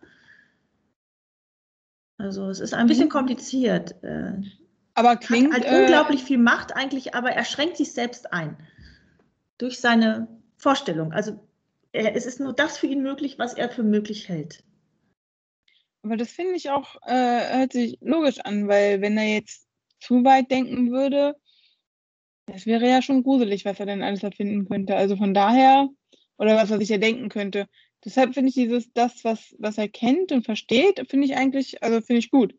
Speaker 2: Also es ist ein bisschen kompliziert. Äh,
Speaker 1: aber klingt.
Speaker 2: Hat halt äh, unglaublich viel Macht eigentlich, aber er schränkt sich selbst ein. Durch seine Vorstellung. Also er, es ist nur das für ihn möglich, was er für möglich hält.
Speaker 1: Aber das finde ich auch, äh, hört sich logisch an, weil wenn er jetzt zu weit denken würde, das wäre ja schon gruselig, was er denn alles erfinden könnte. Also von daher, oder was er sich ja denken könnte. Deshalb finde ich dieses, das, was, was er kennt und versteht, finde ich eigentlich, also finde ich gut.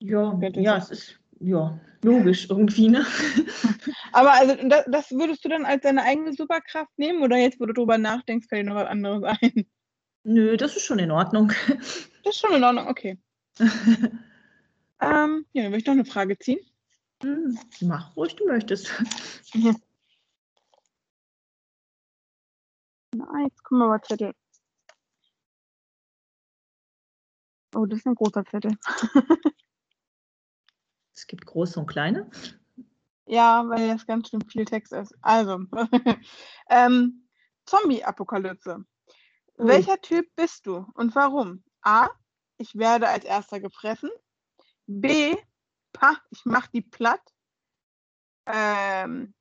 Speaker 2: Ja, ja, es ist ja logisch irgendwie, ne?
Speaker 1: Aber also das, das, würdest du dann als deine eigene Superkraft nehmen oder jetzt, wo du drüber nachdenkst, fällt dir noch was anderes ein?
Speaker 2: Nö, das ist schon in Ordnung.
Speaker 1: Das ist schon in Ordnung, okay. ähm, ja, dann will ich noch eine Frage ziehen.
Speaker 2: Hm, mach ruhig, du möchtest.
Speaker 1: Ja. Na, jetzt kommen wir mal Zettel. Oh, das ist ein großer Zettel.
Speaker 2: Es gibt große und kleine.
Speaker 1: Ja, weil das ganz schön viel Text ist. Also, ähm, Zombie-Apokalypse. Welcher Typ bist du und warum? A. Ich werde als erster gefressen. B. Pa, ich mach die platt. Ähm,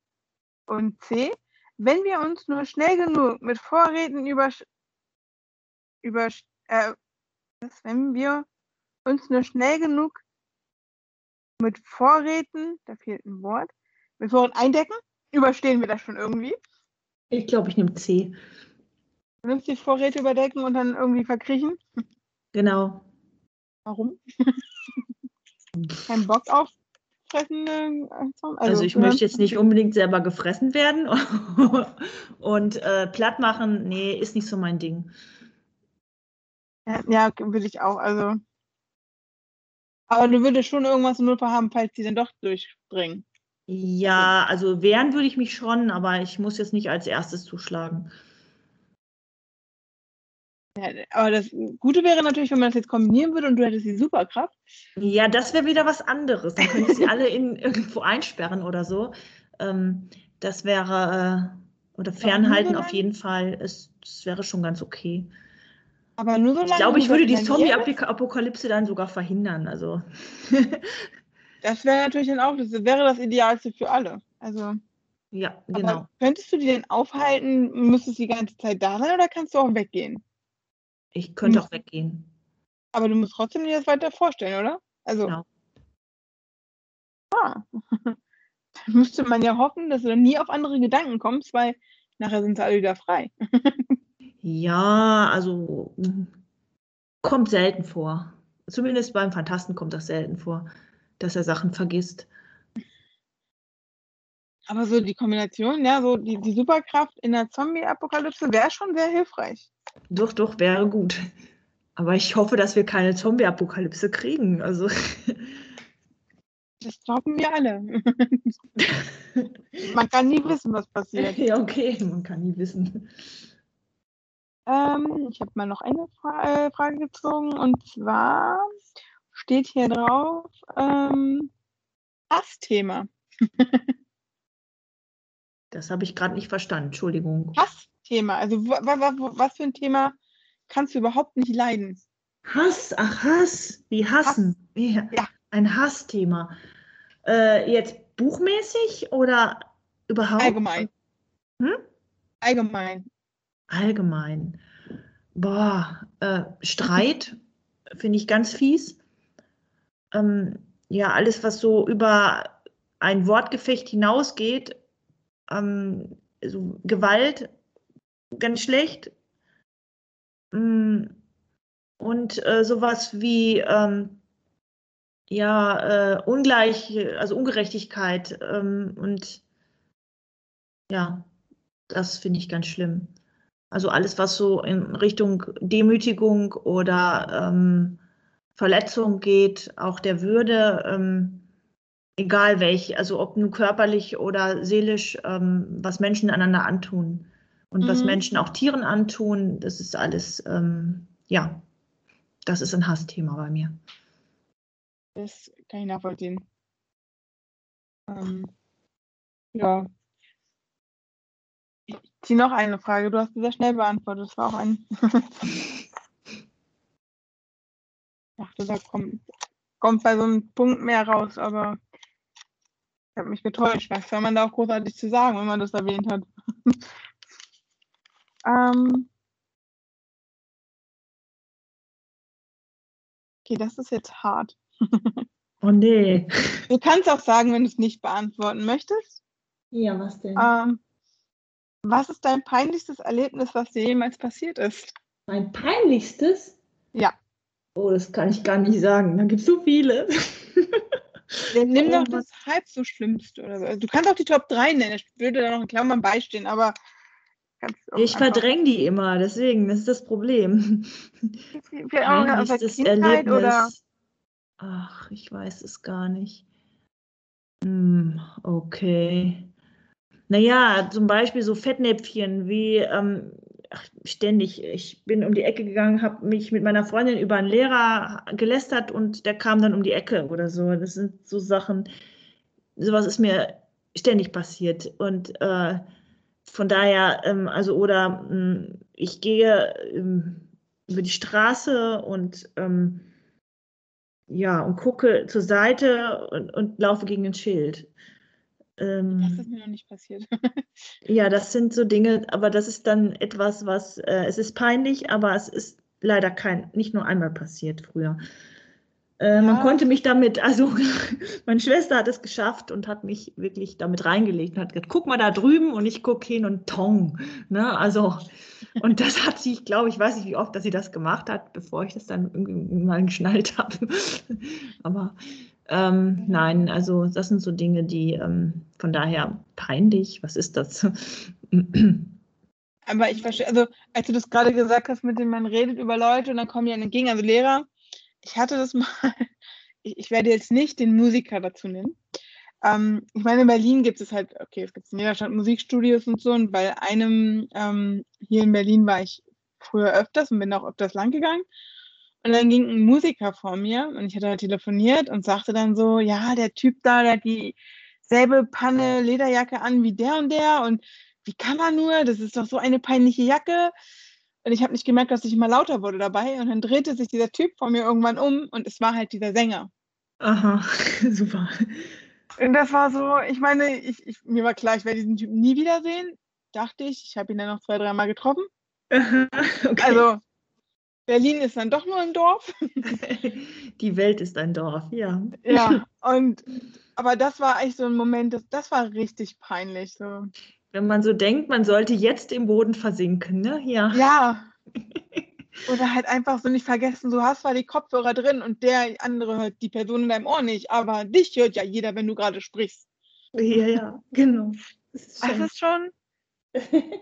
Speaker 1: und C. Wenn wir uns nur schnell genug mit Vorräten über, über äh, wenn wir uns nur schnell genug mit Vorräten, da fehlt ein Wort, mit Vorräten eindecken? Überstehen wir das schon irgendwie?
Speaker 2: Ich glaube, ich nehme C.
Speaker 1: Du nimmst die Vorräte überdecken und dann irgendwie verkriechen?
Speaker 2: Genau.
Speaker 1: Warum? Kein Bock auf fressende
Speaker 2: also, also ich möchte jetzt nicht unbedingt selber gefressen werden und äh, platt machen, nee, ist nicht so mein Ding.
Speaker 1: Ja, will ich auch. Also aber du würdest schon irgendwas in Notfall haben, falls die dann doch durchbringen.
Speaker 2: Ja, also wehren würde ich mich schon, aber ich muss jetzt nicht als erstes zuschlagen.
Speaker 1: Ja, aber das Gute wäre natürlich, wenn man das jetzt kombinieren würde und du hättest die Superkraft.
Speaker 2: Ja, das wäre wieder was anderes. Dann könnte ich sie alle in irgendwo einsperren oder so. Ähm, das wäre, äh, oder fernhalten auf jeden Fall. Es, das wäre schon ganz okay.
Speaker 1: Aber nur so
Speaker 2: Ich glaube, ich würde die Zombie-Apokalypse dann sogar verhindern. Also.
Speaker 1: das wäre natürlich dann auch, das wäre das Idealste für alle. Also.
Speaker 2: Ja, genau.
Speaker 1: Könntest du die denn aufhalten, müsstest du die ganze Zeit da sein oder kannst du auch weggehen?
Speaker 2: Ich könnte hm. auch weggehen.
Speaker 1: Aber du musst trotzdem dir das weiter vorstellen, oder? Also. Genau. Ah. Dann müsste man ja hoffen, dass du dann nie auf andere Gedanken kommst, weil nachher sind sie alle wieder frei.
Speaker 2: Ja, also hm, kommt selten vor. Zumindest beim Fantasten kommt das selten vor, dass er Sachen vergisst.
Speaker 1: Aber so die Kombination, ja, so die, die Superkraft in der Zombie-Apokalypse wäre schon sehr hilfreich.
Speaker 2: Doch, doch, wäre gut. Aber ich hoffe, dass wir keine Zombie-Apokalypse kriegen. Also.
Speaker 1: Das glauben wir alle. man kann nie wissen, was passiert.
Speaker 2: Ja, okay, man kann nie wissen.
Speaker 1: Ähm, ich habe mal noch eine Fra äh, Frage gezogen und zwar steht hier drauf ähm, Hassthema.
Speaker 2: das habe ich gerade nicht verstanden, Entschuldigung.
Speaker 1: Hassthema, also was für ein Thema kannst du überhaupt nicht leiden?
Speaker 2: Hass, ach Hass, wie hassen. Hass. Ja. Ein Hassthema. Äh, jetzt buchmäßig oder überhaupt?
Speaker 1: Allgemein. Hm? Allgemein
Speaker 2: allgemein. Boah, äh, Streit finde ich ganz fies. Ähm, ja, alles, was so über ein Wortgefecht hinausgeht, ähm, so Gewalt, ganz schlecht. Mm, und äh, sowas wie ähm, ja, äh, ungleich, also Ungerechtigkeit ähm, und ja, das finde ich ganz schlimm. Also alles, was so in Richtung Demütigung oder ähm, Verletzung geht, auch der Würde, ähm, egal welche, also ob nun körperlich oder seelisch, ähm, was Menschen einander antun und mhm. was Menschen auch Tieren antun, das ist alles, ähm, ja, das ist ein Hassthema bei mir.
Speaker 1: Das kann ich nachvollziehen. Ähm, ja. Ich ziehe noch eine Frage. Du hast sie sehr schnell beantwortet. Das war auch ein. ich dachte, da kommt, kommt bei so einem Punkt mehr raus, aber habe mich getäuscht. Was soll man da auch großartig zu sagen, wenn man das erwähnt hat? ähm, okay, das ist jetzt hart.
Speaker 2: oh nee.
Speaker 1: Du kannst auch sagen, wenn du es nicht beantworten möchtest.
Speaker 2: Ja, was denn?
Speaker 1: Ähm, was ist dein peinlichstes Erlebnis, was dir jemals passiert ist?
Speaker 2: Mein peinlichstes?
Speaker 1: Ja.
Speaker 2: Oh, das kann ich gar nicht sagen. Da gibt es so viele.
Speaker 1: Nimm oh, doch das halb so Schlimmste oder so. Also, du kannst auch die Top 3 nennen. Ich würde da noch in Klammern beistehen, aber.
Speaker 2: Ich verdränge die immer, deswegen, das ist das Problem.
Speaker 1: Peinlichstes Erlebnis. Oder?
Speaker 2: Ach, ich weiß es gar nicht. Hm, okay. Naja, zum Beispiel so Fettnäpfchen wie ähm, ach, ständig. Ich bin um die Ecke gegangen, habe mich mit meiner Freundin über einen Lehrer gelästert und der kam dann um die Ecke oder so. Das sind so Sachen, sowas ist mir ständig passiert. Und äh, von daher, ähm, also, oder ähm, ich gehe ähm, über die Straße und ähm, ja, und gucke zur Seite und, und laufe gegen ein Schild.
Speaker 1: Ähm, das ist mir noch nicht passiert.
Speaker 2: ja, das sind so Dinge, aber das ist dann etwas, was, äh, es ist peinlich, aber es ist leider kein, nicht nur einmal passiert früher. Äh, ja. Man konnte mich damit, also meine Schwester hat es geschafft und hat mich wirklich damit reingelegt und hat gesagt, guck mal da drüben und ich gucke hin und tong. Ne? Also, und das hat sie, ich glaube, ich weiß nicht, wie oft, dass sie das gemacht hat, bevor ich das dann irgendwie mal geschnallt habe. Aber ähm, nein, also das sind so Dinge, die ähm, von daher peinlich, was ist das?
Speaker 1: Aber ich verstehe, also als du das gerade gesagt hast, mit dem man redet über Leute und dann kommen die einem entgegen, also Lehrer, ich hatte das mal, ich, ich, werde jetzt nicht den Musiker dazu nennen. Ähm, ich meine, in Berlin gibt es halt, okay, es gibt in jeder Stadt Musikstudios und so, und bei einem ähm, hier in Berlin war ich früher öfters und bin auch öfters lang gegangen. Und dann ging ein Musiker vor mir und ich hatte halt telefoniert und sagte dann so, ja, der Typ da, der hat dieselbe Panne Lederjacke an wie der und der und wie kann man nur, das ist doch so eine peinliche Jacke. Und ich habe nicht gemerkt, dass ich immer lauter wurde dabei. Und dann drehte sich dieser Typ vor mir irgendwann um und es war halt dieser Sänger.
Speaker 2: Aha, super.
Speaker 1: Und das war so, ich meine, ich, ich, mir war klar, ich werde diesen Typen nie wiedersehen. Dachte ich. Ich habe ihn dann noch zwei, dreimal getroffen.
Speaker 2: Aha, okay.
Speaker 1: Also, Berlin ist dann doch nur ein Dorf.
Speaker 2: Die Welt ist ein Dorf, ja.
Speaker 1: Ja, und aber das war eigentlich so ein Moment, das, das war richtig peinlich. So
Speaker 2: wenn man so denkt, man sollte jetzt im Boden versinken, ne? Ja.
Speaker 1: Ja. Oder halt einfach so nicht vergessen, du hast zwar die Kopfhörer drin und der andere hört die Person in deinem Ohr nicht, aber dich hört ja jeder, wenn du gerade sprichst.
Speaker 2: Ja, ja, genau.
Speaker 1: Das ist, das ist schon.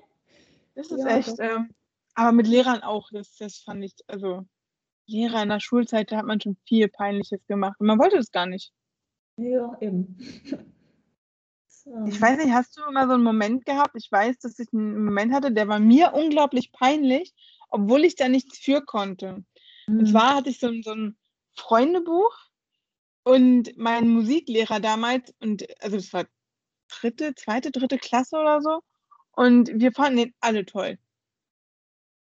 Speaker 1: Das ist ja, echt. Ähm, aber mit Lehrern auch, das, das fand ich, also Lehrer in der Schulzeit, da hat man schon viel Peinliches gemacht. Und man wollte das gar nicht.
Speaker 2: Ja, eben.
Speaker 1: Ich weiß nicht, hast du immer so einen Moment gehabt? Ich weiß, dass ich einen Moment hatte, der war mir unglaublich peinlich, obwohl ich da nichts für konnte. Mhm. Und zwar hatte ich so, so ein Freundebuch und mein Musiklehrer damals, und also das war dritte, zweite, dritte Klasse oder so, und wir fanden den alle toll.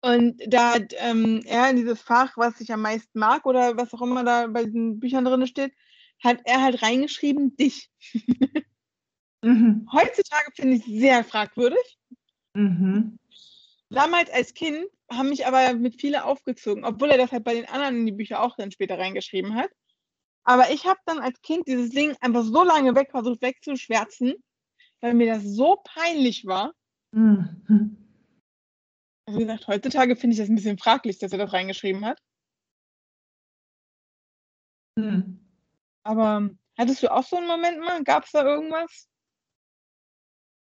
Speaker 1: Und da hat ähm, er in dieses Fach, was ich am meisten mag oder was auch immer da bei diesen Büchern drin steht, hat er halt reingeschrieben, dich. Mhm. Heutzutage finde ich es sehr fragwürdig. Mhm. Damals als Kind haben mich aber mit viele aufgezogen, obwohl er das halt bei den anderen in die Bücher auch dann später reingeschrieben hat. Aber ich habe dann als Kind dieses Ding einfach so lange weg versucht wegzuschwärzen, weil mir das so peinlich war. Mhm. Also wie gesagt, heutzutage finde ich das ein bisschen fraglich, dass er das reingeschrieben hat. Mhm. Aber hattest du auch so einen Moment mal? Gab es da irgendwas?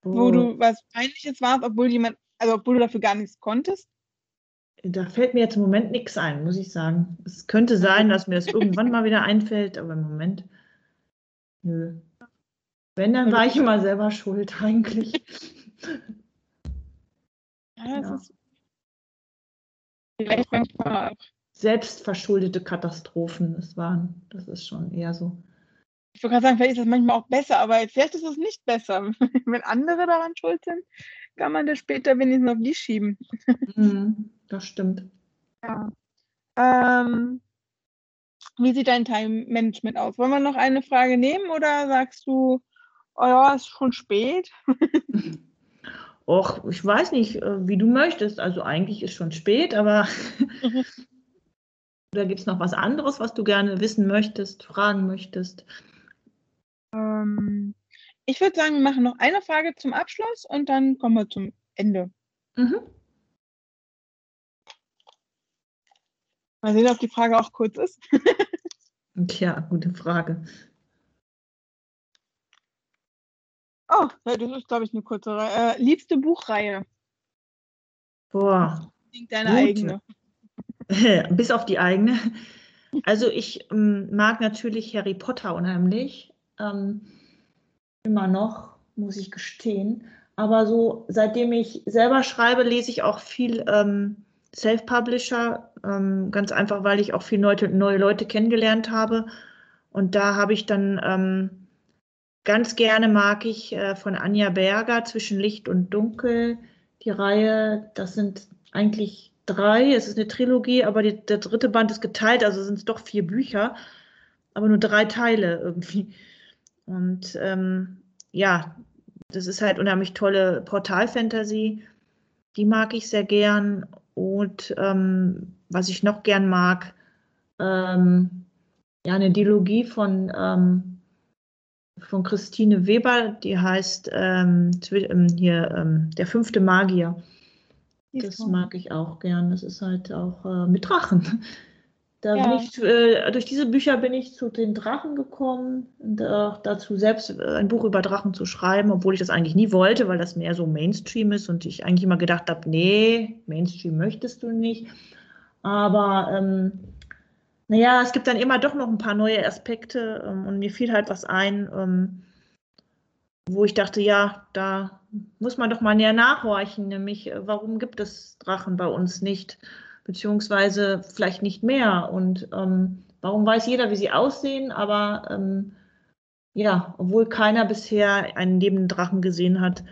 Speaker 1: Wo du was Peinliches warst, obwohl jemand, also obwohl du dafür gar nichts konntest?
Speaker 2: Da fällt mir jetzt im Moment nichts ein, muss ich sagen. Es könnte sein, dass mir das irgendwann mal wieder einfällt, aber im Moment. Nö. Wenn, dann war ich immer selber schuld eigentlich.
Speaker 1: Ja, das
Speaker 2: Ja.
Speaker 1: ist vielleicht manchmal auch.
Speaker 2: Selbstverschuldete Katastrophen, das waren, das ist schon eher so.
Speaker 1: Ich wollte gerade sagen, vielleicht ist das manchmal auch besser, aber vielleicht ist es nicht besser. Wenn andere daran schuld sind, kann man das später wenigstens auf die schieben.
Speaker 2: Mhm, das stimmt.
Speaker 1: Ja. Ähm, wie sieht dein Time-Management aus? Wollen wir noch eine Frage nehmen oder sagst du, oh ja, ist schon spät?
Speaker 2: Och, ich weiß nicht, äh, wie du möchtest. Also eigentlich ist schon spät, aber oder gibt es noch was anderes, was du gerne wissen möchtest, fragen möchtest?
Speaker 1: Ähm, ich würde sagen, wir machen noch eine Frage zum Abschluss und dann kommen wir zum Ende.
Speaker 2: Mhm.
Speaker 1: Mal sehen, ob die Frage auch kurz ist.
Speaker 2: Tja, gute Frage.
Speaker 1: Oh, das ist, glaube ich, eine kurze Reihe. Äh, liebste Buchreihe?
Speaker 2: Boah,
Speaker 1: Deine
Speaker 2: Gute.
Speaker 1: eigene.
Speaker 2: bis auf die eigene. Also ich ähm, mag natürlich Harry Potter unheimlich. Ähm, immer noch, muss ich gestehen. Aber so, seitdem ich selber schreibe, lese ich auch viel ähm, Self-Publisher. Ähm, ganz einfach, weil ich auch viele Leute, neue Leute kennengelernt habe. Und da habe ich dann ähm, ganz gerne mag ich äh, von Anja Berger zwischen Licht und Dunkel die Reihe. Das sind eigentlich drei. Es ist eine Trilogie, aber die, der dritte Band ist geteilt, also sind es doch vier Bücher, aber nur drei Teile irgendwie. Und ähm, ja, das ist halt unheimlich tolle Portal-Fantasy. Die mag ich sehr gern. Und ähm, was ich noch gern mag, ähm, ja, eine Dialogie von, ähm, von Christine Weber, die heißt ähm, ähm, hier ähm, Der fünfte Magier. Das mag ich auch gern. Das ist halt auch äh, mit Drachen. Da
Speaker 1: Ja.
Speaker 2: bin ich, äh, durch diese Bücher bin ich zu den Drachen gekommen und auch dazu selbst äh, ein Buch über Drachen zu schreiben, obwohl ich das eigentlich nie wollte, weil das mehr so Mainstream ist und ich eigentlich immer gedacht habe, nee, Mainstream möchtest du nicht. Aber ähm, naja, es gibt dann immer doch noch ein paar neue Aspekte ähm, und mir fiel halt was ein, ähm, wo ich dachte, ja, da muss man doch mal näher nachhorchen, nämlich äh, warum gibt es Drachen bei uns nicht, beziehungsweise vielleicht nicht mehr. Und ähm, warum weiß jeder, wie sie aussehen, aber ähm, ja, obwohl keiner bisher einen lebenden Drachen gesehen hat,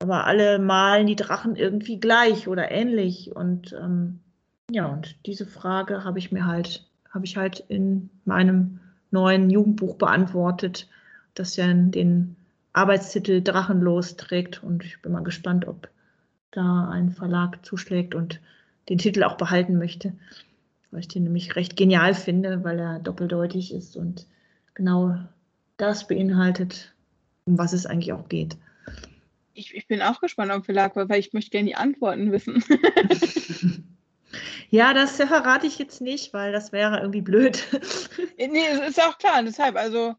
Speaker 2: aber alle malen die Drachen irgendwie gleich oder ähnlich. Und ähm, ja, und diese Frage habe ich mir halt, habe ich halt in meinem neuen Jugendbuch beantwortet, das ja den Arbeitstitel Drachenlos trägt. Und ich bin mal gespannt, ob da ein Verlag zuschlägt und den Titel auch behalten möchte, weil ich den nämlich recht genial finde, weil er doppeldeutig ist und genau das beinhaltet, um was es eigentlich auch geht.
Speaker 1: Ich, ich bin auch gespannt auf Verlag, weil ich möchte gerne die Antworten wissen.
Speaker 2: Ja, das verrate ich jetzt nicht, weil das wäre irgendwie blöd.
Speaker 1: nee, ist auch klar, deshalb, also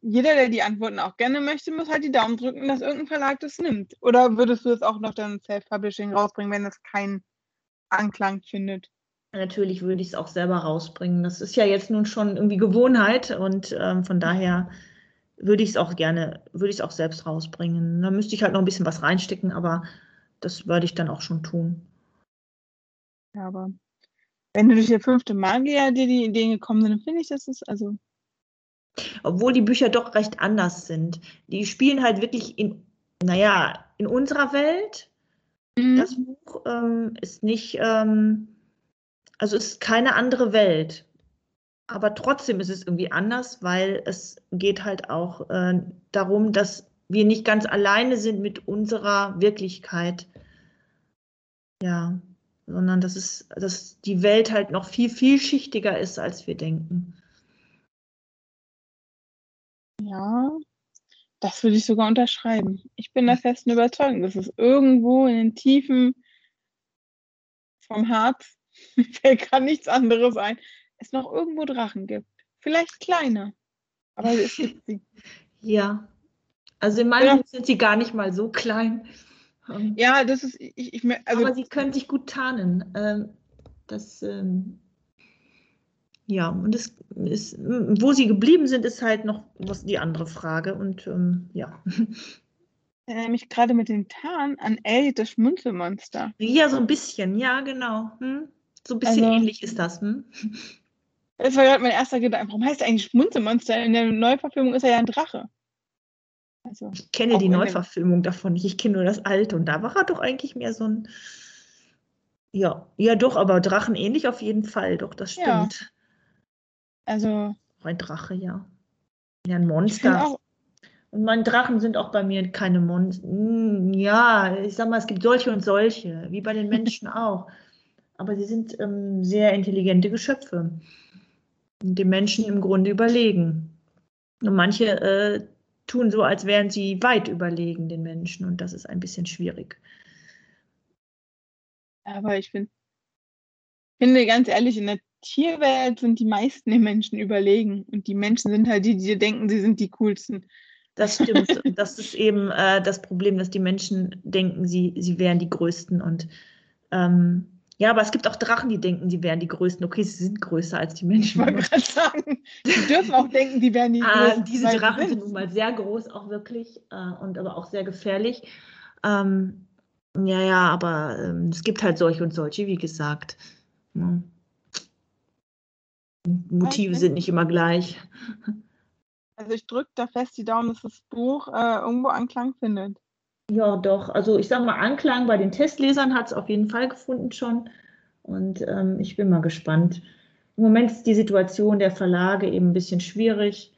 Speaker 1: jeder, der die Antworten auch gerne möchte, muss halt die Daumen drücken, dass irgendein Verlag das nimmt. Oder würdest du es auch noch dann Self-Publishing rausbringen, wenn es keinen Anklang findet?
Speaker 2: Natürlich würde ich es auch selber rausbringen. Das ist ja jetzt nun schon irgendwie Gewohnheit und ähm, von daher würde ich es auch gerne, würde ich es auch selbst rausbringen. Da müsste ich halt noch ein bisschen was reinstecken, aber das würde ich dann auch schon tun.
Speaker 1: Ja, aber wenn du durch der fünfte Magier dir die Ideen gekommen sind, dann finde ich, das ist also.
Speaker 2: Obwohl die Bücher doch recht anders sind. Die spielen halt wirklich in, naja, in unserer Welt. Das Buch ähm, ist nicht, ähm, also ist keine andere Welt. Aber trotzdem ist es irgendwie anders, weil es geht halt auch äh, darum, dass wir nicht ganz alleine sind mit unserer Wirklichkeit. Ja, sondern dass es, dass die Welt halt noch viel vielschichtiger ist, als wir denken.
Speaker 1: Ja, das würde ich sogar unterschreiben. Ich bin der festen Überzeugung, dass es irgendwo in den Tiefen vom Harz, mir fällt gerade nichts anderes ein, es noch irgendwo Drachen gibt. Vielleicht kleiner, aber es gibt sie.
Speaker 2: Ja, also in meinem
Speaker 1: Ja.
Speaker 2: Sind sie gar nicht mal so klein. Ähm,
Speaker 1: Ja, das ist, ich, ich, also
Speaker 2: aber sie können sich gut tarnen. Ähm, das, ähm, ja, und es ist, wo sie geblieben sind, ist halt noch was die andere Frage. Und ähm, ja.
Speaker 1: Ich erinnere mich gerade mit den Tarn an Elliot, das Schmunzelmonster.
Speaker 2: Ja, so ein bisschen, ja, genau. Hm? So ein bisschen also, ähnlich ist das. Hm?
Speaker 1: Das war gerade mein erster Gedanke. Warum heißt er eigentlich Schmunzelmonster? In der Neuverfilmung ist er ja ein Drache.
Speaker 2: Also, ich kenne die Neuverfilmung davon nicht. Ich kenne nur das alte. Und da war er doch eigentlich mehr so ein. Ja, ja, doch, aber Drachen ähnlich auf jeden Fall. Doch, das stimmt. Ja.
Speaker 1: Also.
Speaker 2: Ein Drache, ja. Ja, ein Monster. Und meine Drachen sind auch bei mir keine Monster. Hm, ja, ich sag mal, es gibt solche und solche, wie bei den Menschen auch. Aber sie sind ähm, sehr intelligente Geschöpfe. Und den Menschen im Grunde überlegen. Und manche äh, tun so, als wären sie weit überlegen den Menschen. Und das ist ein bisschen schwierig.
Speaker 1: Aber ich find, finde ganz ehrlich, in der Tierwelt sind die meisten den Menschen überlegen. Und die Menschen sind halt die, die denken, sie sind die coolsten.
Speaker 2: Das stimmt. das ist eben äh, das Problem, dass die Menschen denken, sie, sie wären die Größten. Und ähm, ja, aber es gibt auch Drachen, die denken, sie wären die Größten. Okay, sie sind größer als die Menschen.
Speaker 1: Ich wollte gerade sagen, die dürfen auch denken, die wären die
Speaker 2: ah, Größten. Diese Drachen sind nun mal sehr groß, auch wirklich, äh, und aber auch sehr gefährlich. Ähm, ja, ja, aber ähm, es gibt halt solche und solche, wie gesagt. Ja. Ne? Motive sind nicht immer gleich.
Speaker 1: Also ich drücke da fest die Daumen, dass das Buch äh, irgendwo Anklang findet.
Speaker 2: Ja, doch. Also ich sage mal, Anklang bei den Testlesern hat es auf jeden Fall gefunden schon. Und ähm, ich bin mal gespannt. Im Moment ist die Situation der Verlage eben ein bisschen schwierig.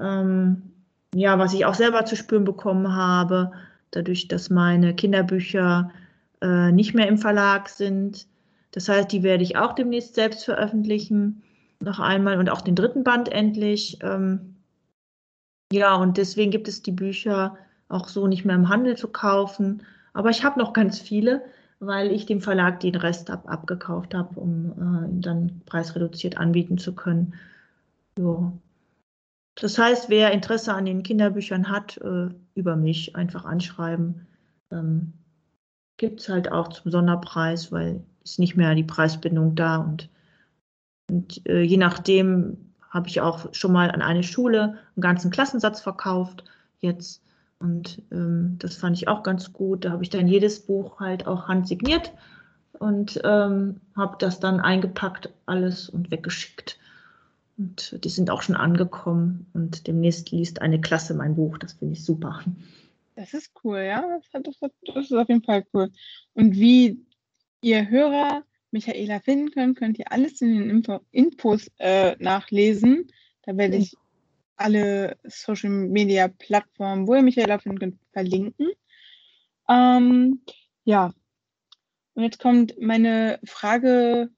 Speaker 2: Ähm, ja, was ich auch selber zu spüren bekommen habe, dadurch, dass meine Kinderbücher äh, nicht mehr im Verlag sind. Das heißt, die werde ich auch demnächst selbst veröffentlichen. Noch einmal und auch den dritten Band endlich. Ähm, ja, und deswegen gibt es die Bücher auch so nicht mehr im Handel zu kaufen. Aber ich habe noch ganz viele, weil ich dem Verlag den Rest ab, abgekauft habe, um äh, dann preisreduziert anbieten zu können. Ja. Das heißt, wer Interesse an den Kinderbüchern hat, äh, über mich einfach anschreiben. Ähm, Gibt es halt auch zum Sonderpreis, weil ist nicht mehr die Preisbindung da und, und äh, je nachdem, habe ich auch schon mal an eine Schule einen ganzen Klassensatz verkauft jetzt. Und ähm, das fand ich auch ganz gut. Da habe ich dann jedes Buch halt auch handsigniert und ähm, habe das dann eingepackt, alles und weggeschickt. Und die sind auch schon angekommen und demnächst liest eine Klasse mein Buch. Das finde ich super.
Speaker 1: Das ist cool, ja. Das, das, das, ist auf jeden Fall cool. Und wie ihr Hörer Michaela finden könnt, könnt ihr alles in den Info Infos äh, nachlesen. Da werde ich alle Social Media Plattformen, wo ihr Michaela finden könnt, verlinken. Ähm, ja. Und jetzt kommt meine Frage: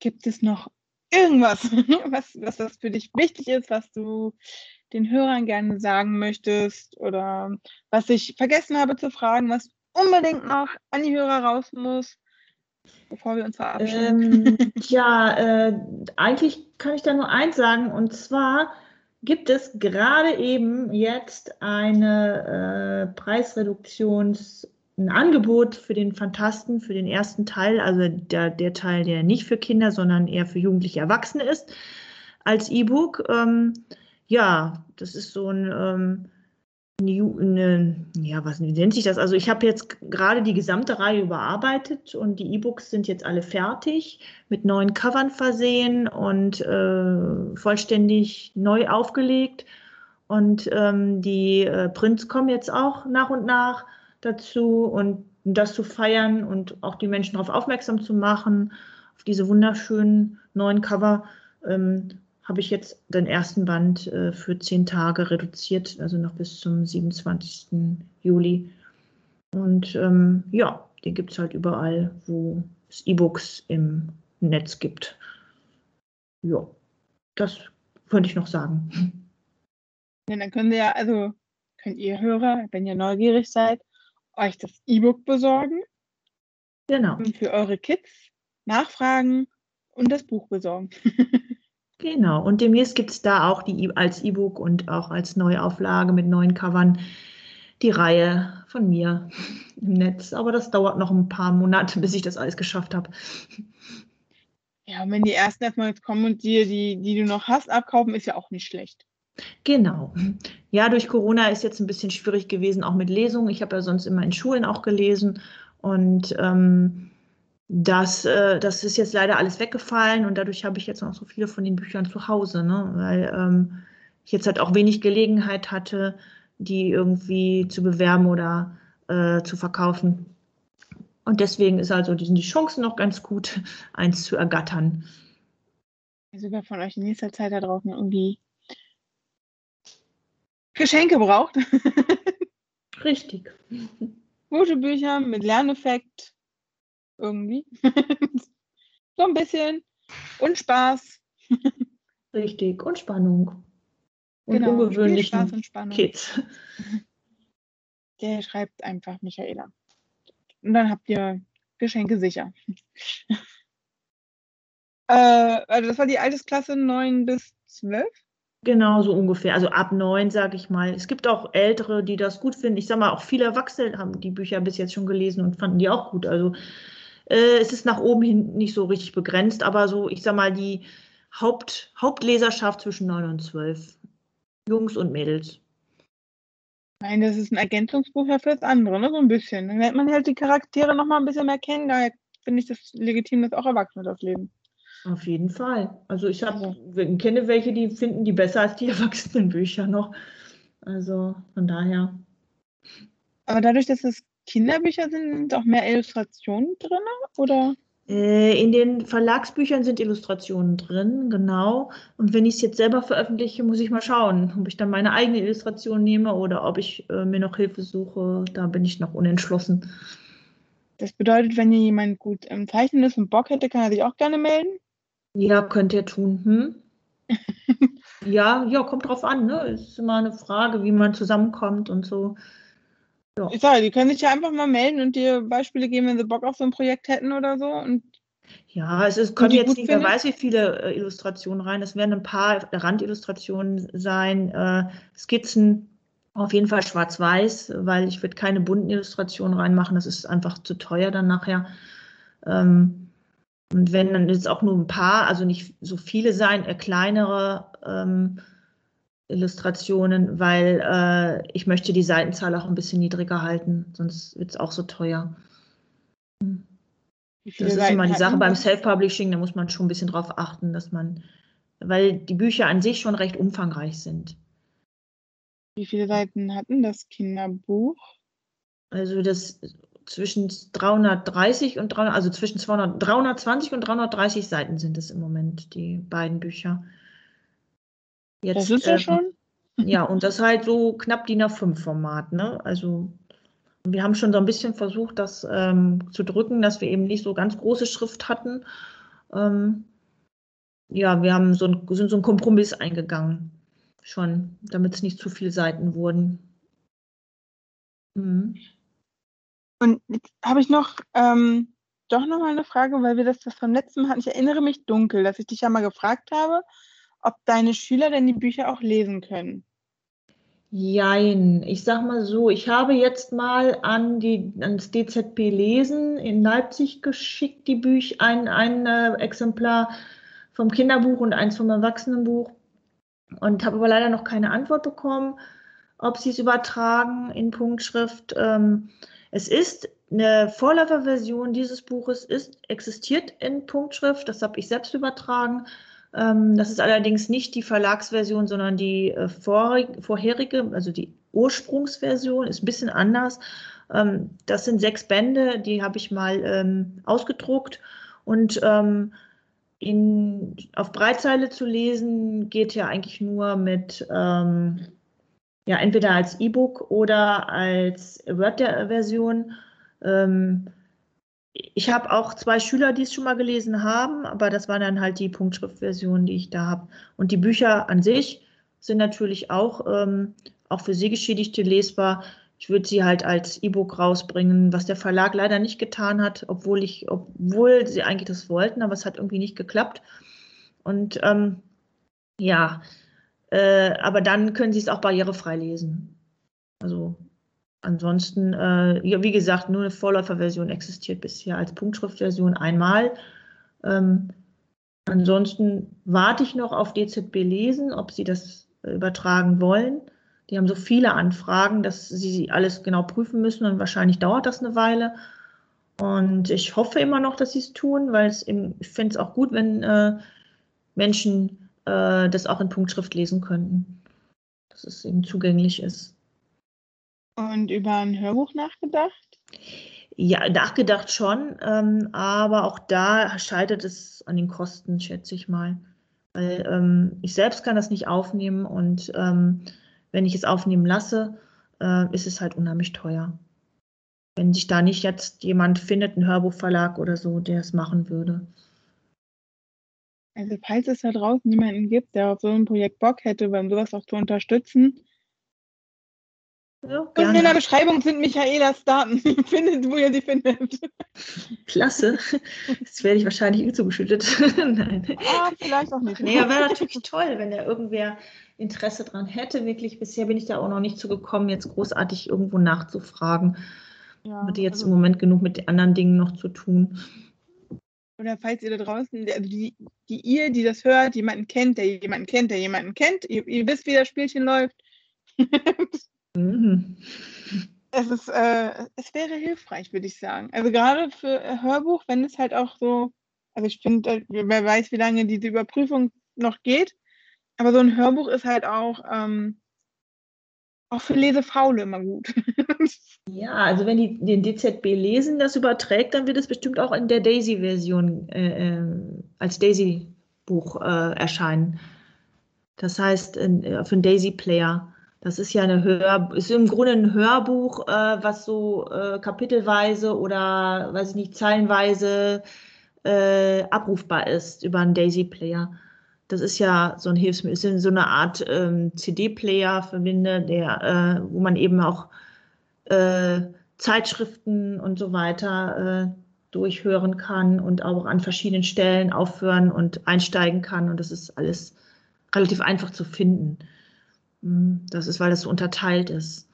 Speaker 1: Gibt es noch irgendwas, was, was das für dich wichtig ist, was du den Hörern gerne sagen möchtest oder was ich vergessen habe zu fragen, was unbedingt noch an die Hörer raus muss? Bevor wir uns verabschieden?
Speaker 2: Ähm, ja, äh, eigentlich kann ich da nur eins sagen und zwar gibt es gerade eben jetzt eine äh, Preisreduktions ein Angebot für den Fantasten, für den ersten Teil, also der, der Teil, der nicht für Kinder, sondern eher für jugendliche Erwachsene ist, als E-Book. Ähm, ja, das ist so ein ähm, eine, ja, was nennt sich das? Also ich habe jetzt gerade die gesamte Reihe überarbeitet und die E-Books sind jetzt alle fertig, mit neuen Covern versehen und äh, vollständig neu aufgelegt. Und ähm, die äh, Prints kommen jetzt auch nach und nach dazu und das zu feiern und auch die Menschen darauf aufmerksam zu machen, auf diese wunderschönen neuen Cover. Ähm, habe ich jetzt den ersten Band äh, für zehn Tage reduziert, also noch bis zum 27. Juli. Und ähm, ja, den gibt es halt überall, wo es E-Books im Netz gibt. Ja, das könnte ich noch sagen.
Speaker 1: Ja, dann könnt ihr ja, also könnt ihr Hörer, wenn ihr neugierig seid, euch das E-Book besorgen.
Speaker 2: Genau.
Speaker 1: Und für eure Kids nachfragen und das Buch besorgen.
Speaker 2: Genau, und demnächst gibt es da auch die als E-Book und auch als Neuauflage mit neuen Covern die Reihe von mir im Netz. Aber das dauert noch ein paar Monate, bis ich das alles geschafft habe.
Speaker 1: Ja, und wenn die ersten erstmal jetzt kommen und dir die, die du noch hast, abkaufen, ist ja auch nicht schlecht.
Speaker 2: Genau. Ja, durch Corona ist jetzt ein bisschen schwierig gewesen, auch mit Lesungen. Ich habe ja sonst immer in Schulen auch gelesen und ähm, das, äh, das ist jetzt leider alles weggefallen und dadurch habe ich jetzt noch so viele von den Büchern zu Hause, ne? weil ähm, ich jetzt halt auch wenig Gelegenheit hatte, die irgendwie zu bewerben oder äh, zu verkaufen. Und deswegen ist also sind die Chancen noch ganz gut, eins zu ergattern.
Speaker 1: Also wer von euch in nächster Zeit da draußen irgendwie Geschenke braucht.
Speaker 2: Richtig.
Speaker 1: Gute Bücher mit Lerneffekt. Irgendwie. so ein bisschen. Und Spaß.
Speaker 2: Richtig. Und Spannung.
Speaker 1: Und genau.
Speaker 2: ungewöhnlichen
Speaker 1: Spaß und Spannung.
Speaker 2: Kids.
Speaker 1: Der schreibt einfach Michaela. Und dann habt ihr Geschenke sicher. äh, also das war die Altersklasse 9 bis 12?
Speaker 2: Genau, so ungefähr. Also ab 9, sage ich mal. Es gibt auch Ältere, die das gut finden. Ich sage mal, auch viele Erwachsene haben die Bücher bis jetzt schon gelesen und fanden die auch gut. Also äh, es ist nach oben hin nicht so richtig begrenzt, aber so, ich sage mal, die Haupt, Hauptleserschaft zwischen 9 und 12. Jungs und Mädels.
Speaker 1: Nein, das ist ein Ergänzungsbuch ja für das andere, ne? so ein bisschen. Dann lernt man halt die Charaktere noch mal ein bisschen mehr kennen. Daher finde ich das legitim, dass auch Erwachsene das leben.
Speaker 2: Auf jeden Fall. Also ich habe, also. kenne welche, die finden die besser als die Erwachsenenbücher noch. Also von daher.
Speaker 1: Aber dadurch, dass es Kinderbücher sind, sind auch mehr Illustrationen drin, oder?
Speaker 2: Äh, in den Verlagsbüchern sind Illustrationen drin, genau. Und wenn ich es jetzt selber veröffentliche, muss ich mal schauen, ob ich dann meine eigene Illustration nehme oder ob ich äh, mir noch Hilfe suche. Da bin ich noch unentschlossen.
Speaker 1: Das bedeutet, wenn hier jemand gut im Zeichnen ist und Bock hätte, kann er sich auch gerne melden?
Speaker 2: Ja, könnte er tun. Hm? ja, ja, kommt drauf an. Ne? Ist immer eine Frage, wie man zusammenkommt und so.
Speaker 1: Ja. Ich sage, die können sich ja einfach mal melden und dir Beispiele geben, wenn sie Bock auf so ein Projekt hätten oder so. Und
Speaker 2: ja, es ist, kommt jetzt nicht, wer weiß, wie viele äh, Illustrationen rein. Es werden ein paar Randillustrationen sein, äh, Skizzen, auf jeden Fall schwarz-weiß, weil ich würde keine bunten Illustrationen reinmachen. Das ist einfach zu teuer dann nachher. Ähm, und wenn dann jetzt auch nur ein paar, also nicht so viele sein, äh, kleinere ähm, Illustrationen, weil äh, ich möchte die Seitenzahl auch ein bisschen niedriger halten, sonst wird es auch so teuer. Das ist immer die Sache beim Self-Publishing, da muss man schon ein bisschen drauf achten, dass man, weil die Bücher an sich schon recht umfangreich sind.
Speaker 1: Wie viele Seiten hatten das Kinderbuch?
Speaker 2: Also das zwischen 330 und 300, also zwischen 200, 320 und 330 Seiten sind es im Moment, die beiden Bücher.
Speaker 1: Jetzt, das ist ja ähm, schon.
Speaker 2: Ja, und das halt so knapp DIN A5-Format, ne? Also wir haben schon so ein bisschen versucht, das ähm, zu drücken, dass wir eben nicht so ganz große Schrift hatten. Ähm, ja, wir haben so ein, sind so einen Kompromiss eingegangen, schon, damit es nicht zu viele Seiten wurden.
Speaker 1: Mhm. Und jetzt habe ich noch ähm, doch noch mal eine Frage, weil wir das, das vom letzten Mal hatten. Ich erinnere mich dunkel, dass ich dich ja mal gefragt habe, ob deine Schüler denn die Bücher auch lesen können.
Speaker 2: Jein, ich sag mal so, ich habe jetzt mal an die, ans DZP Lesen in Leipzig geschickt, die Bücher, ein, ein äh, Exemplar vom Kinderbuch und eins vom Erwachsenenbuch und habe aber leider noch keine Antwort bekommen, ob sie es übertragen in Punktschrift. Ähm, es ist eine Vorläuferversion dieses Buches, ist, existiert in Punktschrift, das habe ich selbst übertragen. Ähm, das ist allerdings nicht die Verlagsversion, sondern die äh, vorherige, also die Ursprungsversion, ist ein bisschen anders. Ähm, das sind sechs Bände, die habe ich mal ähm, ausgedruckt und in, auf Breitzeile zu lesen geht ja eigentlich nur mit ähm, ja, entweder als E-Book oder als Word-Version. Ähm, ich habe auch zwei Schüler, die es schon mal gelesen haben, aber das waren dann halt die Punktschriftversionen, die ich da habe. Und die Bücher an sich sind natürlich auch, ähm, auch für Sehgeschädigte lesbar. Ich würde sie halt als E-Book rausbringen, was der Verlag leider nicht getan hat, obwohl ich, obwohl sie eigentlich das wollten, aber es hat irgendwie nicht geklappt. Und ähm, ja, äh, aber dann können Sie es auch barrierefrei lesen. Also ansonsten, äh, wie gesagt, nur eine Vorläuferversion existiert bisher als Punktschriftversion einmal. Ähm, Ansonsten warte ich noch auf DZB Lesen, ob sie das übertragen wollen. Die haben so viele Anfragen, dass sie alles genau prüfen müssen und wahrscheinlich dauert das eine Weile. Und ich hoffe immer noch, dass sie es tun, weil eben, ich finde es auch gut, wenn äh, Menschen äh, das auch in Punktschrift lesen könnten, dass es eben zugänglich ist.
Speaker 1: Und über ein Hörbuch nachgedacht?
Speaker 2: Ja, nachgedacht schon, ähm, aber auch da scheitert es an den Kosten, schätze ich mal. Weil ähm, ich selbst kann das nicht aufnehmen und ähm, wenn ich es aufnehmen lasse, äh, ist es halt unheimlich teuer. Wenn sich da nicht jetzt jemand findet, ein Hörbuchverlag oder so, der es machen würde.
Speaker 1: Also falls es da draußen jemanden gibt, der auf so ein Projekt Bock hätte, beim sowas auch zu unterstützen, ja, Unten in der Beschreibung sind Michaelas Daten. findet, wo ihr sie findet.
Speaker 2: Klasse. Jetzt werde ich wahrscheinlich zugeschüttet.
Speaker 1: Nein. Ah, vielleicht auch nicht.
Speaker 2: Nee, wäre natürlich toll, wenn da irgendwer Interesse dran hätte. Wirklich, bisher bin ich da auch noch nicht zugekommen, jetzt großartig irgendwo nachzufragen. Ja, Hatte jetzt also, im Moment genug mit anderen Dingen noch zu tun.
Speaker 1: Oder falls ihr da draußen, also die, die ihr, die das hört, jemanden kennt, der jemanden kennt, der jemanden kennt, ihr, ihr wisst, wie das Spielchen läuft. Mhm. Es ist, äh, es wäre hilfreich, würde ich sagen. Also gerade für Hörbuch, wenn es halt auch so, also ich finde, äh, wer weiß, wie lange diese Überprüfung noch geht, aber so ein Hörbuch ist halt auch, ähm, auch für Lesefaule immer gut.
Speaker 2: ja, also wenn die den DZB lesen, das überträgt, dann wird es bestimmt auch in der Daisy-Version äh, äh, als Daisy-Buch äh, erscheinen. Das heißt, in, äh, für den Daisy-Player. Das ist ja eine Hör, ist im Grunde ein Hörbuch, äh, was so äh, kapitelweise oder weiß ich nicht, zeilenweise äh, abrufbar ist über einen Daisy-Player. Das ist ja so ein Hilfsmittel, ist so eine Art ähm, CD-Player für Blinde, der, äh, wo man eben auch äh, Zeitschriften und so weiter äh, durchhören kann und auch an verschiedenen Stellen aufhören und einsteigen kann. Und das ist alles relativ einfach zu finden. Hm, das ist, weil das so unterteilt ist.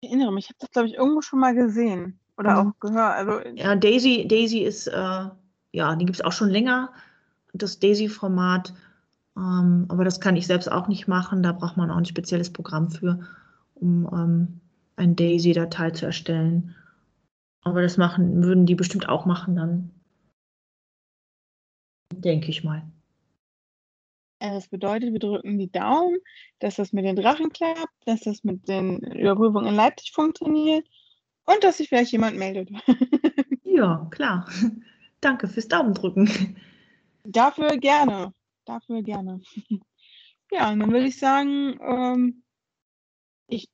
Speaker 1: Ich erinnere mich, ich habe das, glaube ich, irgendwo schon mal gesehen oder mhm. auch gehört. Also,
Speaker 2: ja, Daisy, Daisy ist, äh, ja, die gibt es auch schon länger, das Daisy-Format. Ähm, aber das kann ich selbst auch nicht machen. Da braucht man auch ein spezielles Programm für, um ähm, eine Daisy-Datei zu erstellen. Aber das machen, würden die bestimmt auch machen dann. Denke ich mal.
Speaker 1: Äh, das bedeutet, wir drücken die Daumen, dass das mit den Drachen klappt, dass das mit den Überprüfungen in Leipzig funktioniert und dass sich vielleicht jemand meldet.
Speaker 2: ja, klar. Danke fürs Daumendrücken.
Speaker 1: Dafür gerne. Dafür gerne. Ja, und dann würde ich sagen, ähm, ich